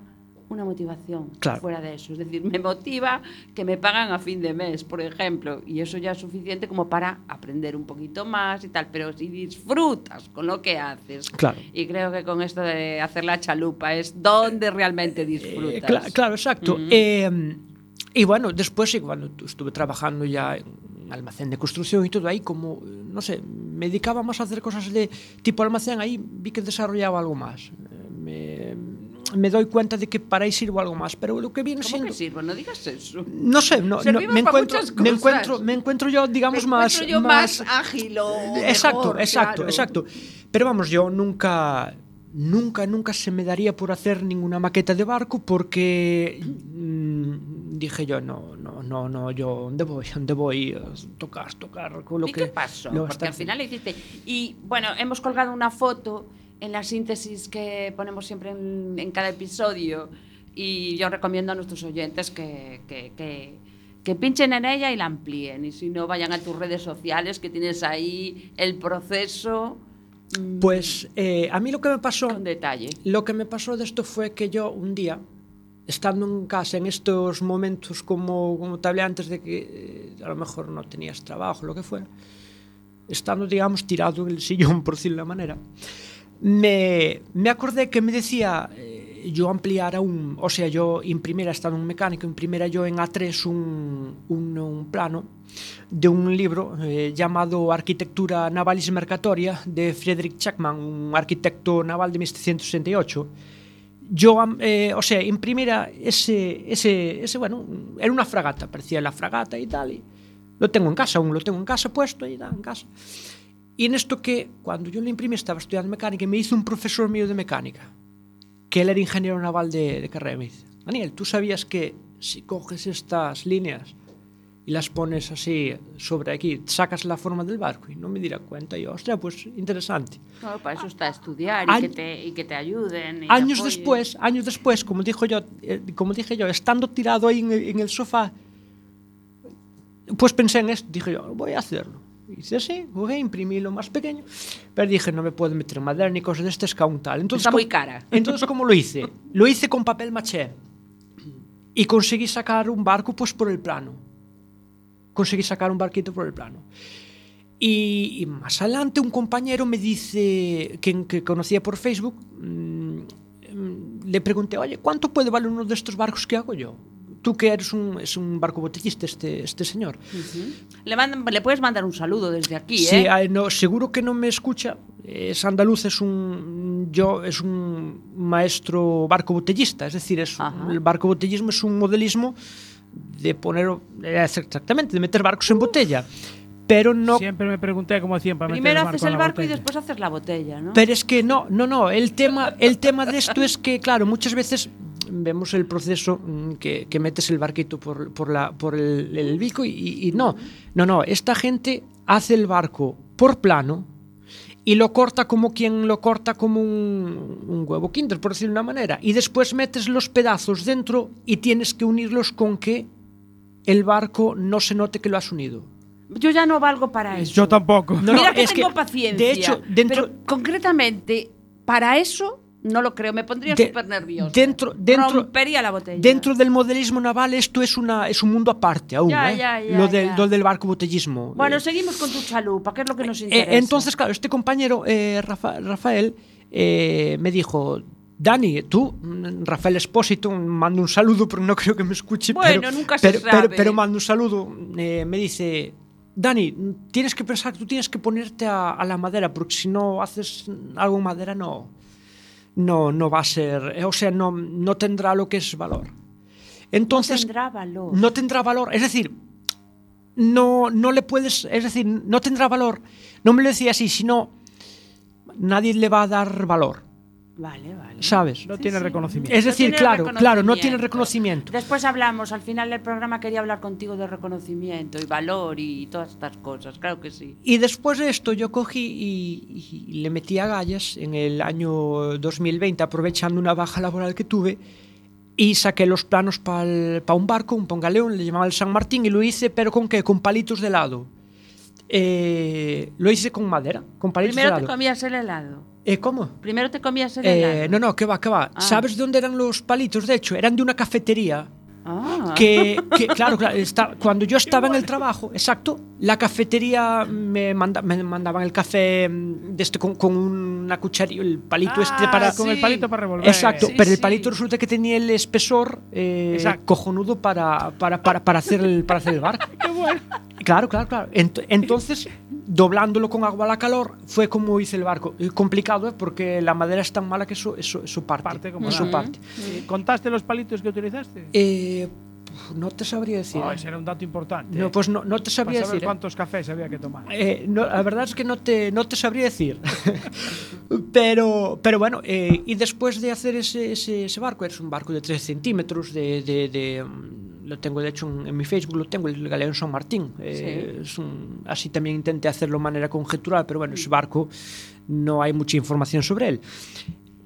una motivación Claro. fuera de eso. Es decir, me motiva que me pagan a fin de mes, por ejemplo, y eso ya es suficiente como para aprender un poquito más y tal. Pero si disfrutas con lo que haces, Claro. y creo que con esto de hacer la chalupa es donde realmente Eh, disfrutas. cla- claro, exacto. Mm. Eh, y bueno, después sí, cuando tu- estuve trabajando ya en almacén de construcción e todo aí como, eh, non sei, me dedicaba máis a hacer cosas de tipo almacén, aí vi que desarrollaba algo máis. Me, me doy cuenta de que para ahí sirvo algo más, pero lo que viene ¿Cómo siendo... que sirvo? No digas eso. No sé, no, no me, encuentro, me, encuentro, me encuentro yo, digamos, me más, yo más... ágil o Exacto, mejor, exacto, claro. exacto. Pero vamos, yo nunca... Nunca, nunca se me daría por hacer ninguna maqueta de barco porque... Mm, dije yo, no, no, no, no, yo, ¿dónde voy? ¿Dónde voy? a Tocar, tocar con lo ¿Y que... qué pasó? Porque está- al final hiciste. Y bueno, hemos colgado una foto en la síntesis que ponemos siempre en, en cada episodio. Y yo recomiendo a nuestros oyentes que, que, que- que pinchen en ella y la amplíen. Y si no, vayan a tus redes sociales que tienes ahí el proceso mm, Pues eh, a mí lo que me pasó... con detalle. Lo que me pasó de esto fue que yo un día, estando en casa, en estos momentos como, como te hablé antes de que eh, a lo mejor no tenías trabajo, lo que fuera, estando, digamos, tirado en el sillón, por decirlo de una manera, me, me acordé que me decía eh, yo ampliara un, o sea, yo imprimiera, estando un mecánico, imprimiera yo en A3 un, un, un plano de un libro eh, llamado Arquitectura Navalis Mercatoria de Friedrich Chapman, un arquitecto naval de 1768. Yo, eh, o sea, imprimiera ese, ese, ese, bueno, era una fragata, parecía la fragata y tal, y lo tengo en casa, aún lo tengo en casa puesto y tal, en casa. Y en esto que, cuando yo lo imprimí, estaba estudiando mecánica y me hizo un profesor mío de mecánica, que él era ingeniero naval de, de carrera. Me dice, Daniel, ¿tú sabías que si coges estas líneas y las pones así sobre aquí, sacas la forma del barco? Y no me diera cuenta. Y yo, ostras, pues interesante. No, para eso está estudiar y, que te, y que te ayuden. y te Años apoyen. después, años después, como dijo yo, eh, como dije yo, estando tirado ahí en el, en el sofá, pues pensé en esto, dije yo, voy a hacerlo. Hice así, jugué, imprimí lo más pequeño, pero dije, no me puedo meter madera ni cosas de este un tal. Entonces, Está muy ¿cómo- cara. Entonces, ¿cómo lo hice? Lo hice con papel maché y conseguí sacar un barco pues por el plano. Conseguí sacar un barquito por el plano. Y, y más adelante un compañero me dice, que, que conocía por Facebook, mm, mm, le pregunté, oye, ¿cuánto puede valer uno de estos barcos que hago yo? Tú que eres un, es un barco botellista, este, este señor. Le, mandan- le puedes mandar un saludo desde aquí, Sí, ¿eh? no, seguro que no me escucha. Es andaluz, es un yo es un maestro barco botellista, es decir, es Ajá. el barco botellismo es un modelismo de poner eh, exactamente de meter barcos en botella, pero no Siempre me pregunté cómo hacían para Primero meter haces en el barco y después haces la botella, ¿no? Pero es que no, no, no. El tema, el tema de esto es que, claro, muchas veces vemos el proceso mm, que, que metes el barquito por, por, la, por el, el bico y, y no. No, no. Esta gente hace el barco por plano y lo corta como quien lo corta como un, un huevo kinder, por decirlo de una manera. Y después metes los pedazos dentro y tienes que unirlos con que el barco no se note que lo has unido. Yo ya no valgo para eso. Yo tampoco. No, Mira no, que es tengo que, paciencia. de hecho, dentro- Pero concretamente, para eso no lo creo. Me pondría De- súper nerviosa. dentro- dentro- Rompería la botella. Dentro del modelismo naval esto es una es un mundo aparte aún, Ya, ¿eh? ya, ya, lo, del, ya. lo del barco botellismo. Bueno, Eh, seguimos con tu chalupa, que es lo que nos eh, interesa. entonces, claro, este compañero eh, Rafa- Rafael me dijo, Dani, tú, mm, Rafael Espósito, mando un saludo porque no creo que me escuche. Bueno, pero, nunca se pero, sabe. Pero, pero mando un saludo. me dice, Dani, tienes que pensar que tú tienes que ponerte a, a la madera porque si no haces algo en madera no, no, no va a ser, eh, o sea, no, no tendrá lo que es valor. Entonces, no tendrá valor. No tendrá valor. Es decir, no, no le puedes, es decir, no tendrá valor. No me lo decía así, sino nadie le va a dar valor. Vale, vale. ¿sabes? No tiene reconocimiento. Es No decir, tiene claro, claro, no tiene reconocimiento. Después hablamos, al final del programa quería hablar contigo de reconocimiento y valor y todas estas cosas, claro que sí. Y después de esto yo cogí y, y le metí a gallas en el año 2020, aprovechando una baja laboral que tuve, y saqué los planos para un barco, un pongaleón, le llamaba el San Martín, y lo hice, pero ¿con qué? Con palitos de helado. Eh, lo hice con madera, con palitos Primero de te helado. comías el helado. Eh, como? Primero te comías el eh, helado. Eh, no, no, que va, que va. Ah. Sabes de onde eran los palitos, de hecho? Eran de una cafetería Ah. que, que, claro, claro está- cuando yo estaba en el trabajo, exacto, la cafetería me, manda, me mandaban el café mm, de este, con, con una cucharilla, el palito este Ah, para... con el sí. palito para revolver. Exacto, Sí, pero el sí. palito resulta que tenía el espesor eh, cojonudo para, para, para, para hacer el, para hacer el barco. Qué bueno. Claro, claro, claro. Ent- entonces, doblándolo con agua a la calor, fue como hice el barco. Y complicado, ¿eh? porque la madera es tan mala que eso, eso, eso parte. Parte como eso parte. Eh, ¿Contaste los palitos que utilizaste? Eh, no te sabría decir. Oh, ese era un dato importante. No, eh, pues no, no te para sabría saber decir. ¿eh? cuántos cafés había que tomar. Eh, no, la verdad es que no te, no te sabría decir. pero, pero bueno, eh, y después de hacer ese, ese, ese barco, es un barco de 3 centímetros, de, de, de, mm, lo tengo de hecho en, en mi Facebook, lo tengo, el Galeón San Martín. Eh, es un- así también intenté hacerlo de manera conjetural, pero bueno, ese barco no hay mucha información sobre él.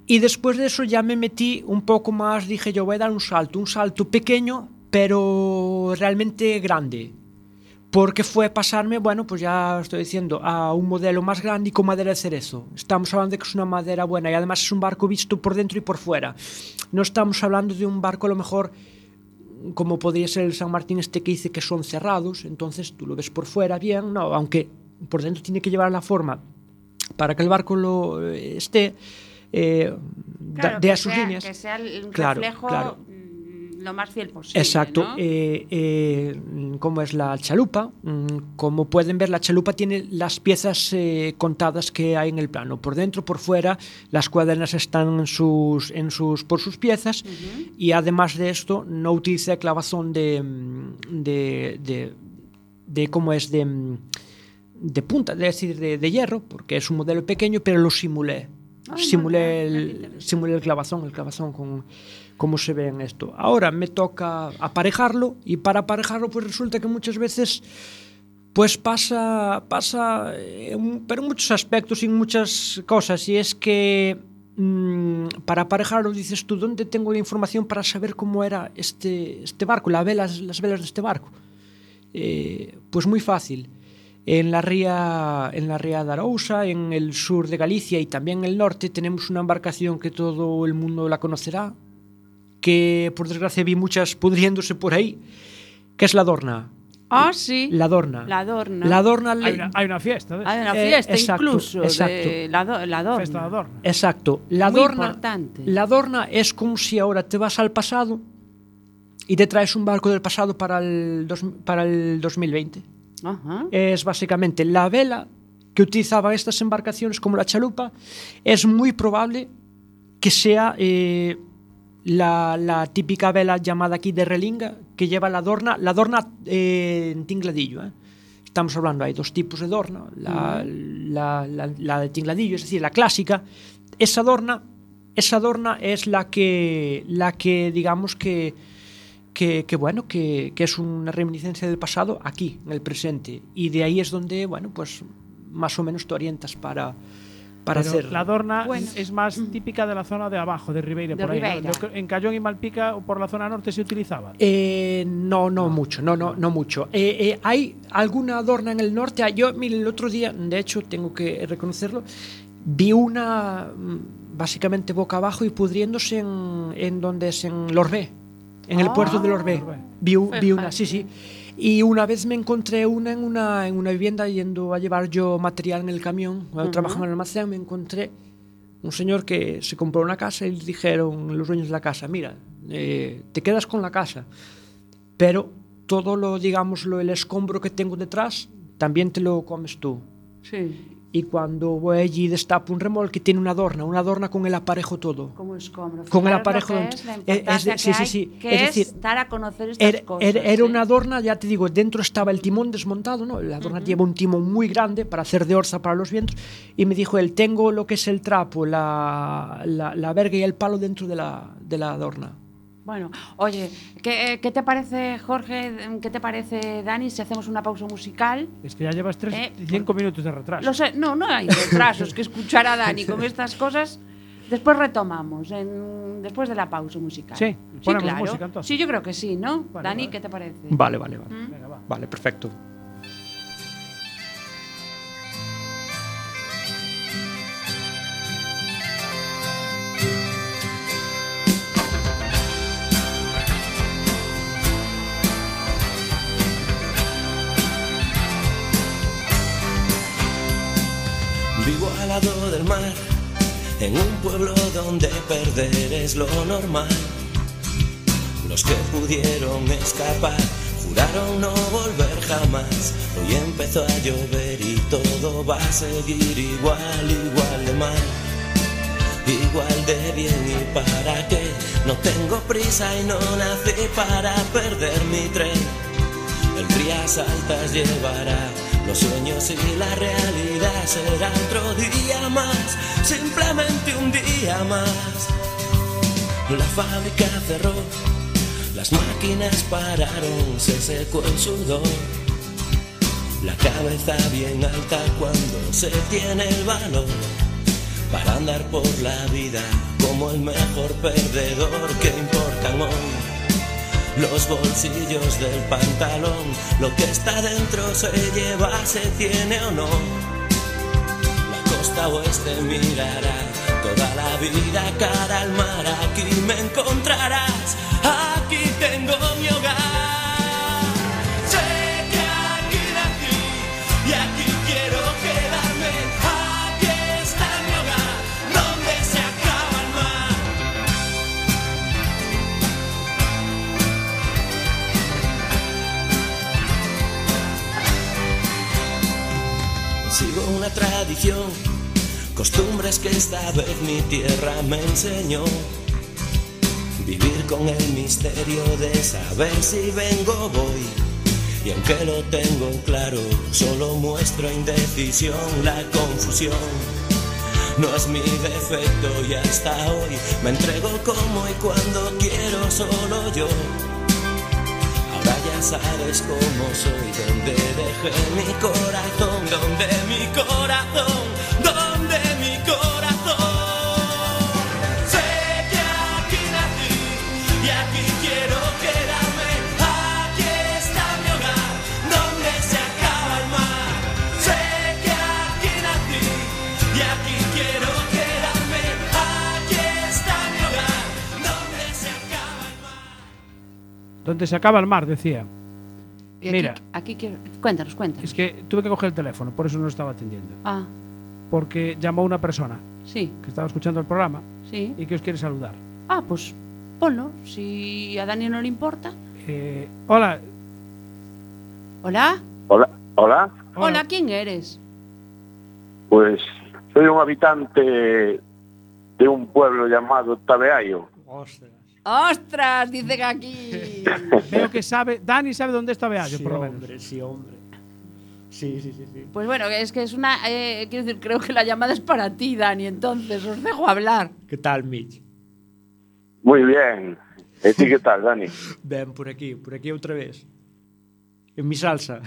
Y después de eso ya me metí un poco más, dije yo voy a dar un salto, un salto pequeño, pero realmente grande porque fue pasarme, bueno, pues ya estoy diciendo, a un modelo más grande y con madera de cerezo. Estamos hablando de que es una madera buena y además es un barco visto por dentro y por fuera. No estamos hablando de un barco a lo mejor como podría ser el San Martín este que dice que son cerrados, entonces tú lo ves por fuera bien, no, aunque por dentro tiene que llevar la forma para que el barco lo eh, esté, eh, Claro, que a sus sea- líneas. Que sea el un Claro, reflejo claro. mm, lo más fiel posible. Exacto, ¿no? eh, eh, como es la chalupa, mm, como pueden ver, la chalupa tiene las piezas contadas que hay en el plano, por dentro, por fuera, las cuadernas están en sus, en sus, por sus piezas y además de esto no utilicé clavazón de, mm, de, de, de cómo es de, de punta, es decir, de, de hierro, porque es un modelo pequeño, pero lo simulé. Simulé, el, simulé el clavazón, el clavazón con cómo se ve en esto. Ahora me toca aparejarlo y para aparejarlo pues resulta que muchas veces pues pasa, pasa eh, un- pero en muchos aspectos y en muchas cosas y es que mm, para aparejarlo dices tú, ¿dónde tengo la información para saber cómo era este, este barco, las velas, las velas de este barco? Eh, pues muy fácil. En la ría, en la ría de Arousa, en el sur de Galicia y también en el norte tenemos una embarcación que todo el mundo la conocerá, que por desgracia vi muchas pudriéndose por ahí, que es la Dorna. Ah, sí. La Dorna. La Adorna. La Dorna le- Hay una, hay una fiesta. ¿ves? Hay una Eh, fiesta exacto, incluso exacto. de la, do- la Adorna. Fiesta de Adorno. Exacto. La Muy Dorna, importante. la Dorna es como si ahora te vas al pasado y te traes un barco del pasado para el, dos- para el 2020. Ajá. es básicamente la vela que utilizaban estas embarcaciones como la chalupa, es muy probable que sea eh, la, la típica vela llamada aquí de relinga que lleva la dorna, la dorna eh, en tingladillo. ¿eh? Estamos hablando, hay dos tipos de dorna, la, la, la- la de tingladillo, es decir, la clásica. Esa dorna, esa dorna es la que, la que digamos que, que, que, bueno, que, que es una reminiscencia del pasado aquí, en el presente. Y de ahí es donde, bueno, pues más o menos te orientas para, para Pero hacer... la Adorna Bueno. es más típica de la zona de abajo, de Ribeira, De por ahí. ¿no? Ribeira. Yo creo- En Cayón y Malpica o por la zona norte se utilizaba. Eh, no, no mucho, no, no, no mucho. Eh, eh, hay alguna adorna en el norte. Yo, mire, el otro día, de hecho, tengo que reconocerlo, vi una mm, básicamente boca abajo y pudriéndose en, en donde es en Lorbé, en el Ah, puerto de Lorbé. Lorbé. Vi, una, sí, sí. Y una vez me encontré una en una, en una vivienda yendo a llevar yo material en el camión, cuando trabajaba en el almacén, me encontré un señor que se compró una casa y le dijeron los dueños de la casa, mira, eh, te quedas con la casa, pero todo lo, digamos, lo, el escombro que tengo detrás, también te lo comes tú. Sí, Y cuando voy allí destapo un remolque tiene una adorna, una adorna con el aparejo todo. como escombro. Con el aparejo es la es de- importancia sí, que sí, hay, sí. que Es es, decir, dar a conocer estas Era, cosas. era- era una adorna, ya te digo, dentro estaba el timón desmontado, ¿no? La adorna lleva un timón muy grande para hacer de orza para los vientos. Y me dijo él, tengo lo que es el trapo, la, la, la verga y el palo dentro de la, de la adorna. Bueno, oye, ¿qué, qué te parece, Jorge? ¿Qué te parece, Dani, si hacemos una pausa musical? Es que ya llevas tres, Eh, cinco minutos de retraso. Lo sé, no, no hay retrasos que escuchar a Dani con estas cosas. Después retomamos, en, después de la pausa musical. Sí, sí claro. música. Sí, yo creo que sí, ¿no? Vale, Dani, vale. ¿qué te parece? Vale, vale, vale. ¿Mm? Venga, va. Vale, perfecto. Del mar, en un pueblo donde perder es lo normal. Los que pudieron escapar juraron no volver jamás. Hoy empezó a llover y todo va a seguir igual, igual de mal. Igual de bien y para qué No tengo prisa y no nací para perder mi tren El rías altas llevará los sueños y la realidad será otro día más, simplemente un día más. La fábrica cerró, las máquinas pararon, se secó el sudor. La cabeza bien alta cuando se tiene el valor para andar por la vida como el mejor perdedor que importan hoy. Los bolsillos del pantalón, lo que está dentro se lleva, se tiene o no. La costa oeste mirará toda la vida cara al mar, aquí me encontrarás, aquí tengo mi Sigo una tradición, costumbres que esta vez mi tierra me enseñó. Vivir con el misterio de saber si vengo voy. Y aunque lo tengo claro, solo muestro indecisión, la confusión. No es mi defecto y hasta hoy me entrego como y cuando quiero solo yo. Sabes cómo soy, donde dejé mi corazón, donde mi corazón, donde mi corazón. Donde se acaba el mar, decía. Y aquí- Mira. Aquí, quiero... Cuéntanos, cuéntanos. Es que tuve que coger el teléfono, por eso no lo estaba atendiendo. Ah, Porque llamó una persona sí, que estaba escuchando el programa sí. y que os quiere saludar. Ah, pues ponlo. Si a Dani no le importa. Eh, hola, Hola. Hola, hola, Hola, ¿quién eres? pues soy un habitante de un pueblo llamado Tabeayo. ¡Ostras! Dicen aquí. Veo que sabe, Dani sabe dónde está Beallo, sí, por lo menos. hombre, sí, hombre. Sí, sí, sí, sí. Pues bueno, es que es una. eh, quiero decir, creo que la llamada es para ti, Dani. Entonces, os dejo hablar. ¿Qué tal, Mitch? Muy bien. ¿Y ti qué tal, Dani? Ven por aquí, por aquí outra vez. En mi salsa.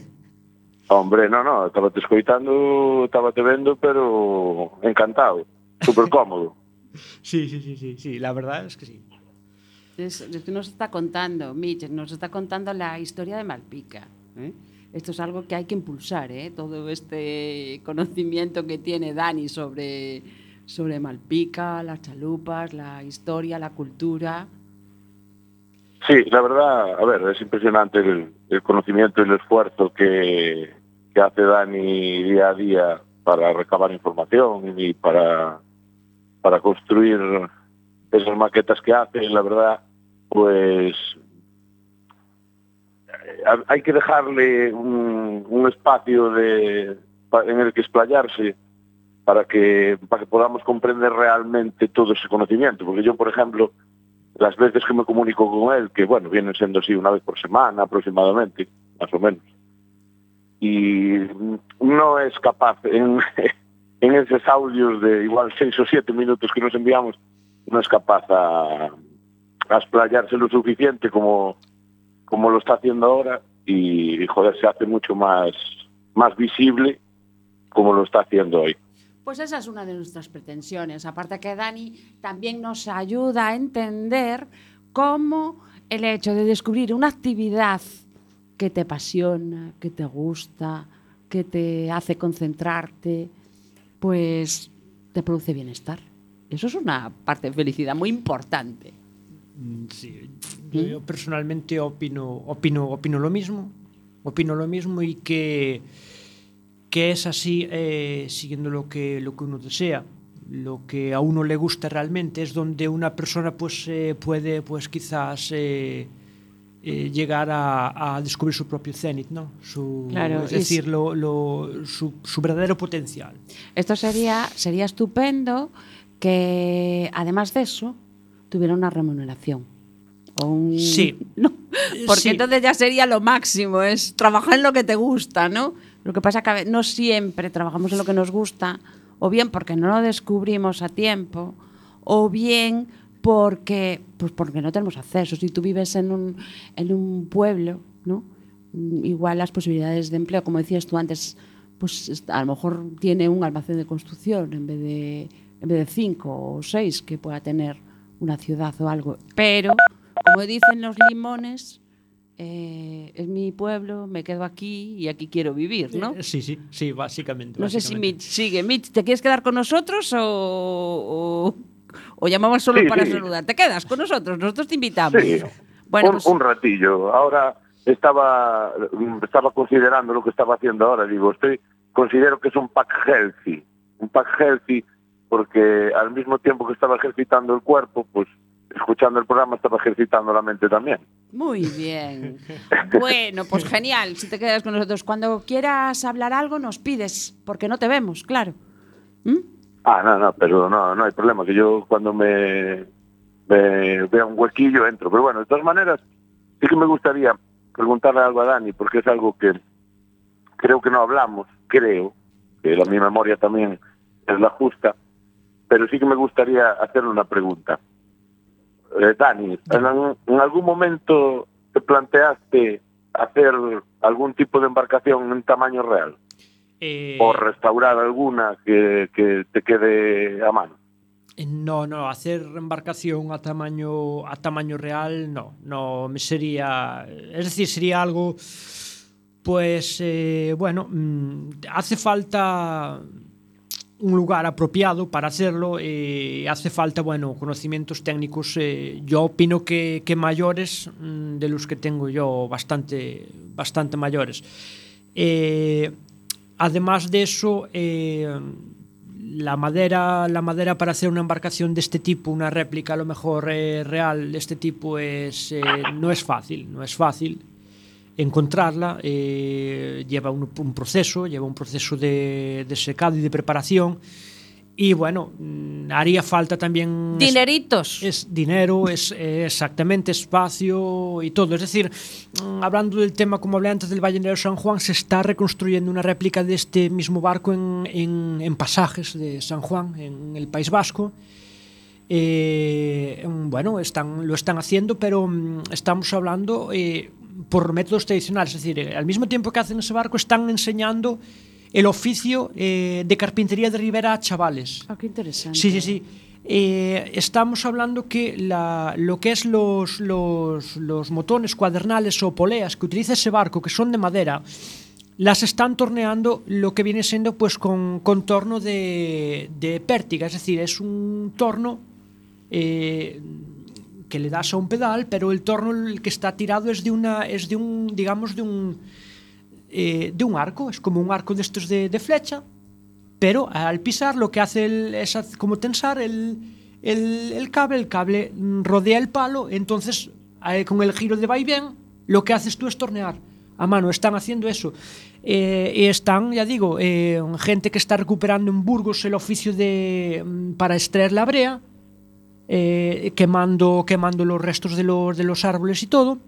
Hombre, no, no, estaba te escoitando, estaba te vendo, pero encantado, súper cómodo. Sí, sí, sí, sí, sí, la verdad es que sí. Es, es que nos está contando, Mitch, nos está contando la historia de Malpica. ¿eh? Esto es algo que hay que impulsar, ¿eh? todo este conocimiento que tiene Dani sobre, sobre Malpica, las chalupas, la historia, la cultura. Sí, la verdad, a ver, es impresionante el, el conocimiento y el esfuerzo que, que hace Dani día a día para recabar información y para para construir esas maquetas que hace, y la verdad, pues eh, hay que dejarle un, espacio de, en el que explayarse para que, para que podamos comprender realmente todo ese conocimiento. Porque yo, por ejemplo, las veces que me comunico con él, que bueno, vienen siendo así una vez por semana aproximadamente, más o menos, y no es capaz en, en esos audios de igual seis o siete minutos que nos enviamos, no es capaz a, a explayarse lo suficiente como, como lo está haciendo ahora y, joder, se hace mucho más, más visible como lo está haciendo hoy. Pues esa es una de nuestras pretensiones. Aparte que Dani también nos ayuda a entender cómo el hecho de descubrir una actividad que te apasiona, que te gusta, que te hace concentrarte, pues te produce bienestar. Eso es una parte de felicidad muy importante. Mm, Sí, yo, yo personalmente opino, opino, opino lo mismo, opino lo mismo y que, que es así eh, siguiendo lo que, lo que uno desea. Lo que a uno le gusta realmente es donde una persona pues eh, puede pues quizás eh, eh, llegar a, a descubrir su propio cenit, ¿no? Su, Claro, es decir, si- lo, lo- su, su verdadero potencial. Esto sería, sería estupendo que, además de eso, tuviera una remuneración. O un- Sí. ¿no? Porque Sí. entonces ya sería lo máximo, es trabajar en lo que te gusta, ¿no? Lo que pasa que a ve- no siempre trabajamos en lo que nos gusta, o bien porque no lo descubrimos a tiempo, o bien porque, pues porque no tenemos acceso. Si tú vives en un, en un pueblo, ¿no? Igual las posibilidades de empleo, como decías tú antes, pues a lo mejor tiene un almacén de construcción en vez de, en vez de cinco o seis que pueda tener una ciudad o algo. Pero, como dicen los limones, eh, es mi pueblo, me quedo aquí y aquí quiero vivir, ¿no? Eh, Sí, sí, sí, básicamente. No sé si. Mitch sigue. Mitch, ¿te quieres quedar con nosotros o, o, o llamamos solo Sí, para sí. saludar? ¿Te quedas con nosotros? Nosotros te invitamos. Sí, Bueno, un, pues- un ratillo. Ahora estaba estaba considerando lo que estaba haciendo ahora. Digo, estoy considero que es un pack healthy, un pack healthy porque al mismo tiempo que estaba ejercitando el cuerpo, pues escuchando el programa estaba ejercitando la mente también. Muy bien. Bueno, pues genial. Si te quedas con nosotros. Cuando quieras hablar algo, nos pides, porque no te vemos, claro. ¿Mm? Ah, no, no, pero no, no hay problema, que yo cuando me, me vea un huequillo entro. Pero bueno, de todas maneras, sí que me gustaría preguntarle algo a Dani, porque es algo que creo que no hablamos, creo, que la, mi memoria también es la justa, pero sí que me gustaría hacerle una pregunta. Eh, Dani, ¿en, algún- en algún momento te planteaste hacer algún tipo de embarcación en tamaño real? Eh... Por restaurar alguna que, que te quede a mano. Eh, no, no, hacer embarcación a tamaño a tamaño real no, no me sería, es decir, sería algo pues eh, bueno, mm, hace falta un lugar apropiado para hacerlo eh, hace falta, bueno, conocimientos técnicos, eh, yo opino que, que mayores mm, de los que tengo yo, bastante, bastante mayores. Eh, Además de eso, eh, la madera la madera para hacer una embarcación de este tipo, una réplica a lo mejor eh, real de este tipo es eh, no es fácil, no es fácil encontrarla. Eh, lleva un, un, proceso, lleva un proceso de, de secado y de preparación Y bueno, mm, haría falta también... es- Dineritos. es dinero, es eh, exactamente espacio y todo. Es decir, mm, hablando del tema, como hablé antes del Ballenero San Juan, se está reconstruyendo una réplica de este mismo barco en, en- en pasajes de San Juan, en el País Vasco. Eh, mm, bueno, están, lo están haciendo, pero estamos hablando eh, por métodos tradicionales. Es decir, eh, al mismo tiempo que hacen ese barco, están enseñando el oficio eh, de carpintería de Rivera a chavales. Ah, qué interesante. Sí, sí, sí. Eh, estamos hablando que la- lo que es los, los, los motones cuadernales o poleas que utiliza ese barco, que son de madera, las están torneando lo que viene siendo pues con, con torno de, de pértiga, es decir, es un torno eh, que le das a un pedal, pero el torno el que está tirado es de una, es de un, digamos, de un, eh, de un arco, es como un arco de estos de, de flecha, pero al pisar lo que hace el, es como tensar el, el, el, cable, el cable rodea el palo, entonces eh, con el giro de vaivén lo que haces tú es tornear a mano, están haciendo eso. Eh, e están, ya digo, eh, gente que está recuperando en Burgos el oficio de, mm, para extraer la brea, eh, quemando, quemando los restos de los, de los árboles y todo.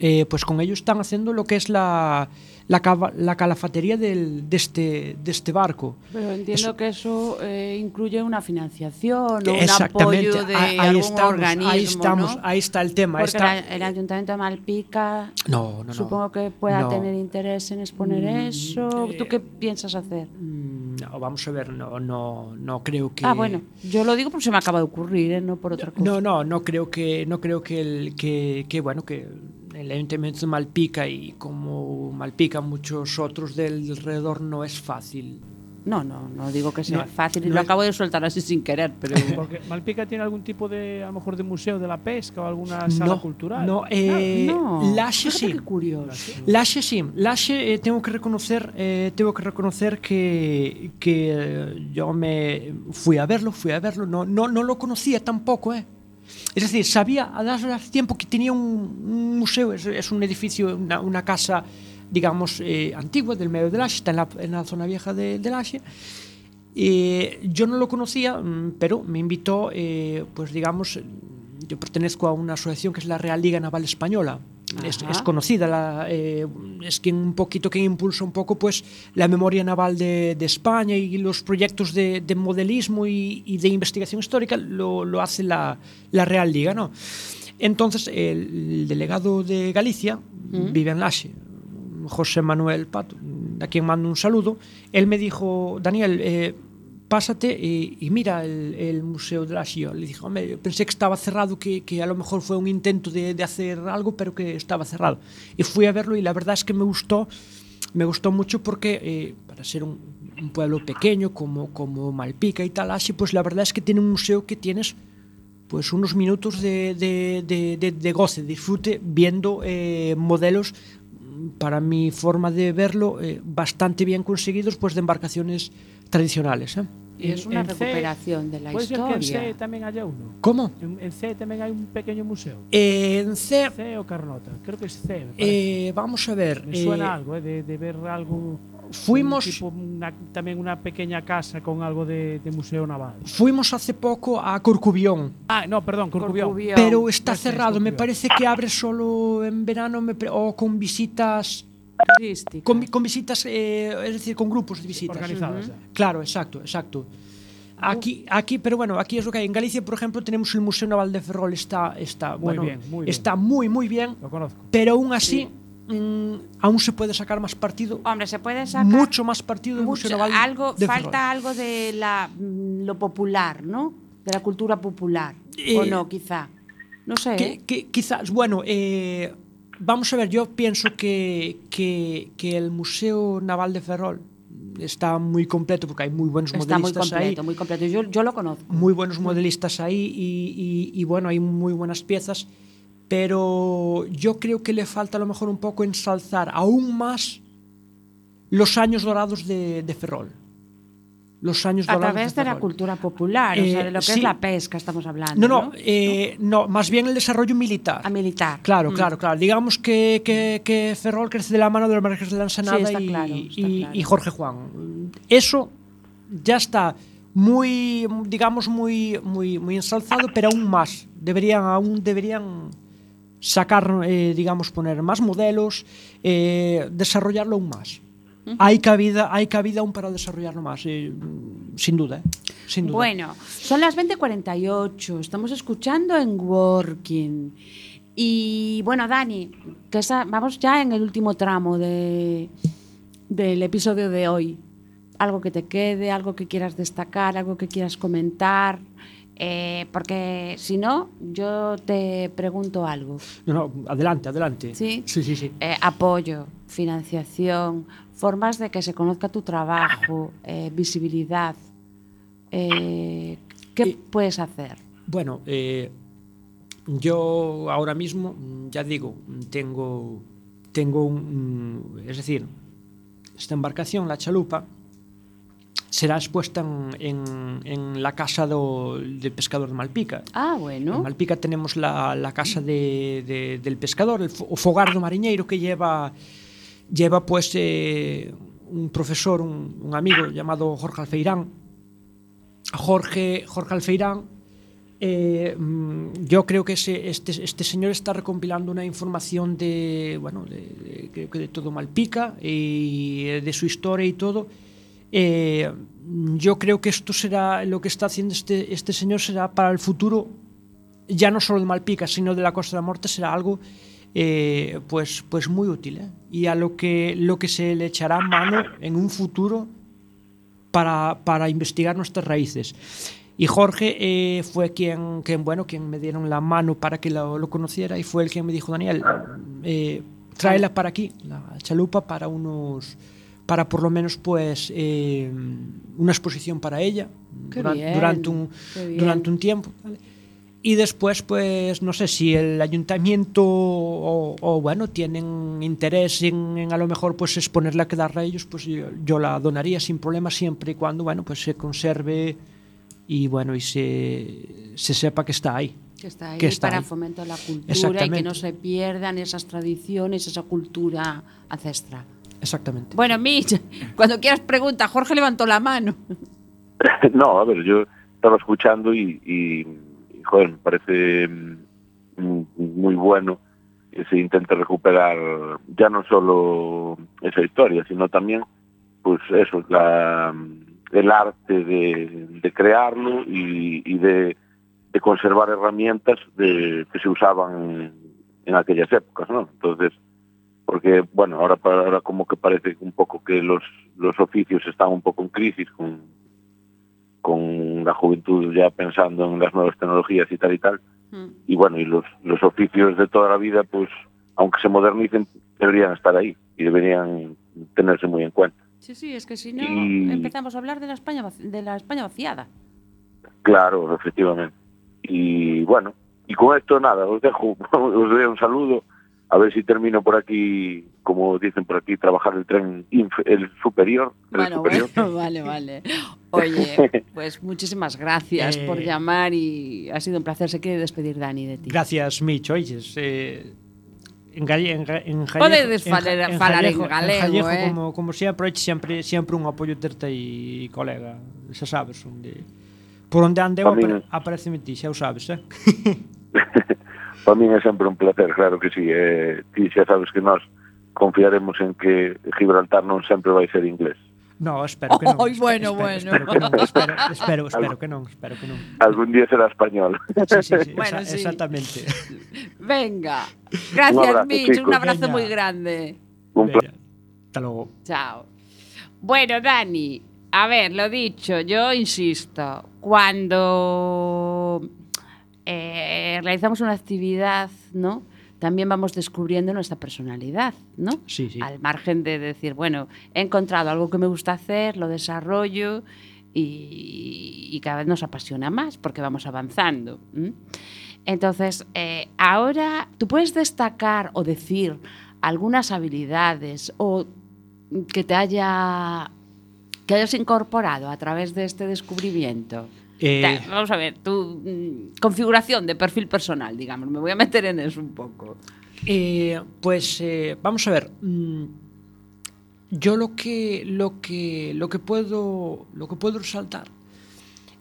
Eh, pues con ellos están haciendo lo que es la, la, cava- la calafatería del- de, este, de este barco. Pero entiendo Eso- que eso eh, incluye una financiación o un apoyo de ahí, algún estamos, organismo, ahí estamos, ¿no? ahí está el tema. Porque está- el Ayuntamiento de Malpica No, no, no. supongo que pueda tener interés en exponer Mm, eso. ¿Tú eh, qué piensas hacer? Mm, No, vamos a ver, no, no, no creo que. Ah, bueno, yo lo digo porque se me acaba de ocurrir, ¿eh? no por otra cosa. No, no, no creo que, no creo que el, que, que, bueno, que el Ayuntamiento de Malpica y como Malpica muchos otros del alrededor no es fácil. No, no, no digo que sea No, fácil, y no lo es- acabo de soltar así sin querer, pero... Porque Malpica tiene algún tipo de, a lo mejor, de museo de la pesca o alguna sala no, cultural. no, eh, no, fíjate sí. qué curioso. Laxe sí, Laxe eh, tengo que reconocer, eh, tengo que reconocer que, que eh, yo me fui a verlo, fui a verlo, no, no, no lo conocía tampoco, eh. Es decir, sabía a las tiempo que tenía un, un museo, es, es, un edificio, una, una casa, digamos, eh, antigua del medio del Laxe, está en la, en la, zona vieja de, del Laxe. Eh, yo no lo conocía, mm, pero me invitó, eh, pues digamos, yo pertenezco a una asociación que es la Real Liga Naval Española, Es, conocida, la, eh, es quien un poquito que impulsa un poco pues la memoria naval de, de España y los proyectos de, de modelismo y, y de investigación histórica lo, lo hace la, la Real Liga, ¿no? Entonces el, delegado de Galicia vive en Laxe, José Manuel Pato, a quien mando un saludo, él me dijo, Daniel, eh, pásate y, mira el, Museo de la Xio. Le dije, hombre, pensé que estaba cerrado, que, que a lo mejor fue un intento de, de hacer algo, pero que estaba cerrado. Y fui a verlo y la verdad es que me gustó, me gustó mucho porque eh, para ser un, pueblo pequeño como, como Malpica y tal, así, pues la verdad es que tiene un museo que tienes pues unos minutos de, de, de, goce, disfrute, viendo eh, modelos para mi forma de verlo, eh, bastante bien conseguidos, pues de embarcaciones tradicionales, eh? E es una en recuperación C, de la historia. Pois que en C tamén haya uno. Como? En, en C tamén hai un pequeño museo. Eh, en C... C o Carnota, creo que es C. Me eh, vamos a ver... Me suena eh, algo, eh, de, de ver algo... Fuimos... Un tipo, una, tamén unha pequeña casa con algo de, de museo naval. Fuimos hace pouco a Corcubión. Ah, no, perdón, Corcubión. Corcubión. Pero está no cerrado, es me parece que abre solo en verano me pre... o con visitas Turística. con, con visitas, eh, es decir, con grupos de visitas. Organizadas. ya. Claro, exacto, exacto. Aquí, aquí, pero bueno, aquí es lo que hay. En Galicia, por ejemplo, tenemos el Museo Naval de Ferrol, está, está, Muy bueno, bien, muy bien. está muy, muy bien, Lo conozco. pero aún así, mm, aún se puede sacar más partido, Hombre, se puede sacar mucho más partido del mucho- Museo Naval algo, de falta Ferrol. algo de la, mm, lo popular, ¿no? De la cultura popular. o Eh, no, quizá. No sé. Que, ¿eh? que quizás, bueno, eh, vamos a ver, yo pienso que, que, que el Museo Naval de Ferrol está muy completo porque hay muy buenos Está muy modelistas completo, ahí. muy completo. Yo, yo lo conozco. muy buenos modelistas ahí y, y- y, bueno, hay muy buenas piezas, pero yo creo que le falta a lo mejor un poco ensalzar aún más los años dorados de, de Ferrol. Los años A través de la Ferrol. cultura popular, o sea, Eh, de lo que sí. es la pesca estamos hablando. No, No, no, eh, no, más bien el desarrollo militar. A militar. Claro, Mm. claro, claro. Digamos que, que, que Ferrol crece de la mano de los Marqués de la Ensenada Sí, y, claro, y- claro. y Jorge Juan. Eso ya está muy, digamos, muy, muy, muy ensalzado, pero aún más. Deberían, aún deberían sacar, eh, digamos, poner más modelos, eh, desarrollarlo aún más. Hay cabida, hay cabida aún para desarrollarlo más, eh, sin duda, ¿eh? sin duda. Bueno, son las 20.48, estamos escuchando en Working. Y bueno, Dani, que esa- vamos ya en el último tramo de, del episodio de hoy. Algo que te quede, algo que quieras destacar, algo que quieras comentar. eh, porque si no, yo te pregunto algo. No, no, adelante, adelante. ¿Sí? Sí, sí, sí. Eh, apoyo, financiación, formas de que se conozca tu trabajo, eh, visibilidad. Eh, ¿Qué puedes hacer? Bueno, eh, yo ahora mismo, ya digo, tengo, tengo un, es decir, esta embarcación, la chalupa, será expuesta en, en, en la casa do, del pescador de Malpica. Ah, En bueno. Malpica tenemos la, la casa de, de- del pescador, el, o fogar do mariñeiro que lleva lleva pues eh, un profesor, un, un, amigo llamado Jorge Alfeirán. Jorge, Jorge Alfeirán, eh, mm, yo creo que ese, este, este, señor está recompilando una información de, bueno, de, de, creo que de todo Malpica y eh, de su historia y todo. Eh, yo creo que esto será, lo que está haciendo este, este señor será para el futuro, ya no solo de Malpica, sino de la Costa de la Muerte, será algo eh, pues, pues muy útil. ¿eh? Y a lo que, lo que se le echará mano en un futuro para, para investigar nuestras raíces. Y Jorge eh, fue quien, quien, bueno, quien me dieron la mano para que lo, lo conociera y fue el quien me dijo, Daniel, eh, tráela para aquí, la chalupa, para unos para por lo menos pues eh, una exposición para ella Qué duran- bien, durante un durante un tiempo ¿vale? Y después pues no sé si el ayuntamiento o, o, bueno tienen interés en, en a lo mejor pues exponerla a quedarla a ellos pues yo, yo la donaría sin problema siempre y cuando bueno pues se conserve y bueno y se, se sepa que está ahí Que está ahí que está para ahí. fomentar la cultura y que Exactamente. no se pierdan esas tradiciones, esa cultura ancestral. exactamente Bueno, Mitch, cuando quieras pregunta, Jorge levantó la mano. no, a ver, yo estaba escuchando y, y, me parece mm, muy bueno que se intente recuperar ya no solo esa historia, sino también, pues eso, la, el arte de, crearlo y, y de, conservar herramientas de, que se usaban en aquellas épocas, ¿no? Entonces, porque, bueno, ahora, ahora como que parece un poco que los, los oficios están un poco en crisis con, con la juventud ya pensando en las nuevas tecnologías y tal y tal. Mm. Y bueno, y los, los oficios de toda la vida, pues, aunque se modernicen, deberían estar ahí y deberían tenerse muy en cuenta. Sí, sí, es que si no Y- empezamos a hablar de la España de la España vaciada. Claro, efectivamente. Y bueno, y con esto nada, os dejo, os doy un saludo, a ver si termino por aquí, como dicen por aquí, trabajar el tren el superior. El bueno, superior. bueno, vale, vale. Oye, pues muchísimas gracias eh, por llamar y ha sido un placer. Se quiere despedir Dani de ti. Gracias, Micho. Oyes, eh, en, galle, en, en Jallejo, Podedes falar en, en galego, en Jallejo, eh? como, como sempre, sempre, sempre un apoio terte aí, colega. Xa sabes, onde, por onde andeu, apare, aparece ti, xa o sabes, eh? Para mí é sempre un placer, claro que sí. Eh, ti xa sabes que nós confiaremos en que Gibraltar non sempre vai ser inglés. No, espero que non. Espe- bueno, espero, bueno. Espero, que non, espero, espero, espero que non, espero que non. Algún día será español. Sí, sí, sí, Bueno, esa- sí. Exactamente. Venga. Gracias, abrazo, Mitch. Un abrazo muy grande. un placer. Hasta logo. Chao. Bueno, Dani, a ver, lo dicho, yo insisto, cuando eh, realizamos una actividad, ¿no? También vamos descubriendo nuestra personalidad, ¿no? Sí, sí. Al margen de decir, bueno, he encontrado algo que me gusta hacer, lo desarrollo y, y cada vez nos apasiona más porque vamos avanzando. Entonces, eh, ahora tú puedes destacar o decir algunas habilidades o que te haya que hayas incorporado a través de este descubrimiento. Eh, Vamos a ver, tu mm, configuración de perfil personal, digamos. Me voy a meter en eso un poco. Eh, pues eh, vamos a ver. mm, yo lo que lo que lo que puedo lo que puedo resaltar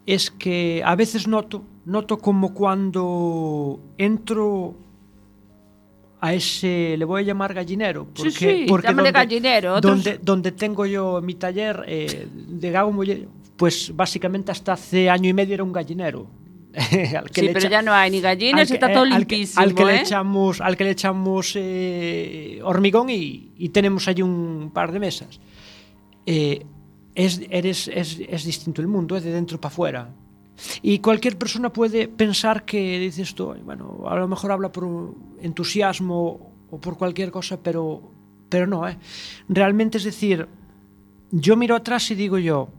es que a veces noto noto como cuando entro a ese le voy a llamar gallinero porque sí, porque llámale gallinero, otros- donde donde tengo yo mi taller de gago muller, pues básicamente hasta hace año y medio era un gallinero Al que Sí, le pero echa- ya no hay ni gallinas, al que- está todo eh, al que- limpísimo, Al que, le ¿eh? echamos, al que le echamos eh, hormigón y, y tenemos allí un par de mesas. Eh, es, eres, es, es distinto el mundo, es de dentro para afuera. Y cualquier persona puede pensar que dices tú, bueno, a lo mejor habla por entusiasmo o por cualquier cosa, pero, pero no, ¿eh? Realmente es decir, yo miro atrás y digo yo,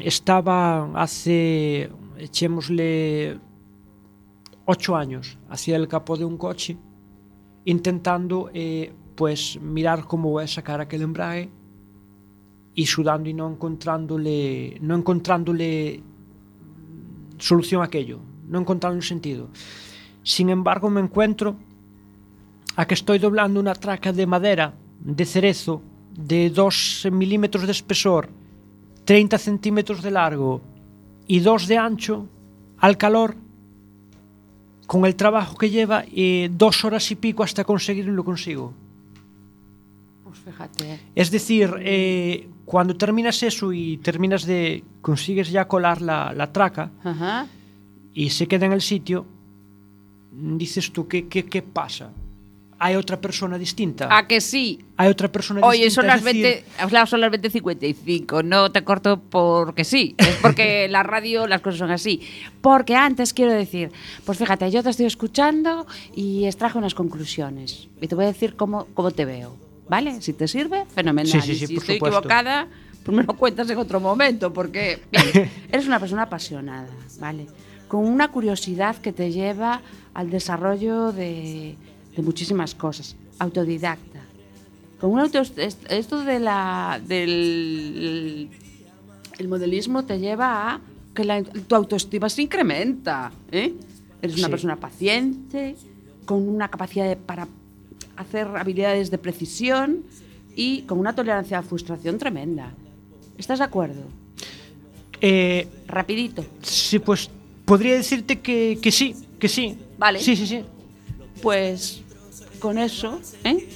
estaba hace, echémosle, ocho años hacia el capó de un coche intentando eh, pues mirar cómo voy a sacar aquel embrague e sudando e non encontrándole non encontrándole solución a aquello, non encontrándole sentido. Sin embargo, me encuentro a que estoy doblando unha traca de madera de cerezo de 2 milímetros de espesor, 30 centímetros de largo y 2 de ancho al calor con el trabajo que lleva eh, dos horas y pico hasta conseguirlo lo consigo. Pues fíjate. Es decir, eh, cuando terminas eso y terminas de consigues ya colar la, la traca Ajá. y se queda en el sitio, dices tú, ¿qué, qué, qué pasa? ¿Hay otra persona distinta? ¿A que sí? ¿Hay otra persona Oye, distinta? son las Es decir, 20, o sea, son las 20.55, no te corto porque sí, es porque la radio las cosas son así. Porque antes quiero decir, pues fíjate, yo te estoy escuchando y extraje unas conclusiones. Y te voy a decir cómo, cómo te veo, ¿vale? Si te sirve, fenomenal. Sí, sí, Y sí, si por estoy supuesto. equivocada, pues me lo cuentas en otro momento, porque bien, eres una persona apasionada, ¿vale? Con una curiosidad que te lleva al desarrollo de, de muchísimas cosas, autodidacta. Con un auto, esto de la, del el modelismo te lleva a que la- tu autoestima se incrementa. ¿eh? Eres una Sí. persona paciente, con una capacidad de- para hacer habilidades de precisión y con una tolerancia a la frustración tremenda. ¿Estás de acuerdo? eh, Rapidito. sí, pues podría decirte que, que sí, que sí. Vale. Sí, sí, sí. Pues con eso, ¿eh?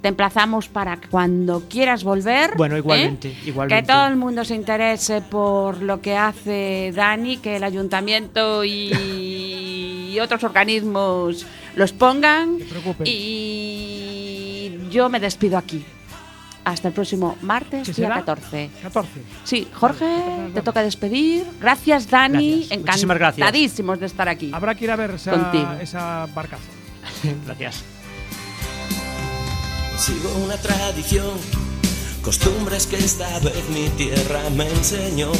Te emplazamos para cuando quieras volver. Bueno, igualmente, ¿eh? igualmente. Que todo el mundo se interese por lo que hace Dani, que el ayuntamiento y, y otros organismos los pongan. Y yo me despido aquí. Hasta el próximo martes, ¿Qué día será? 14. 14. Sí, Jorge, Vale, te toca despedir. Gracias, Dani. Gracias. Encantadísimos de estar aquí. Habrá que ir a ver esa, Contigo. esa barcaza. Gracias. Sigo una tradición, costumbres que esta vez mi tierra me enseñó.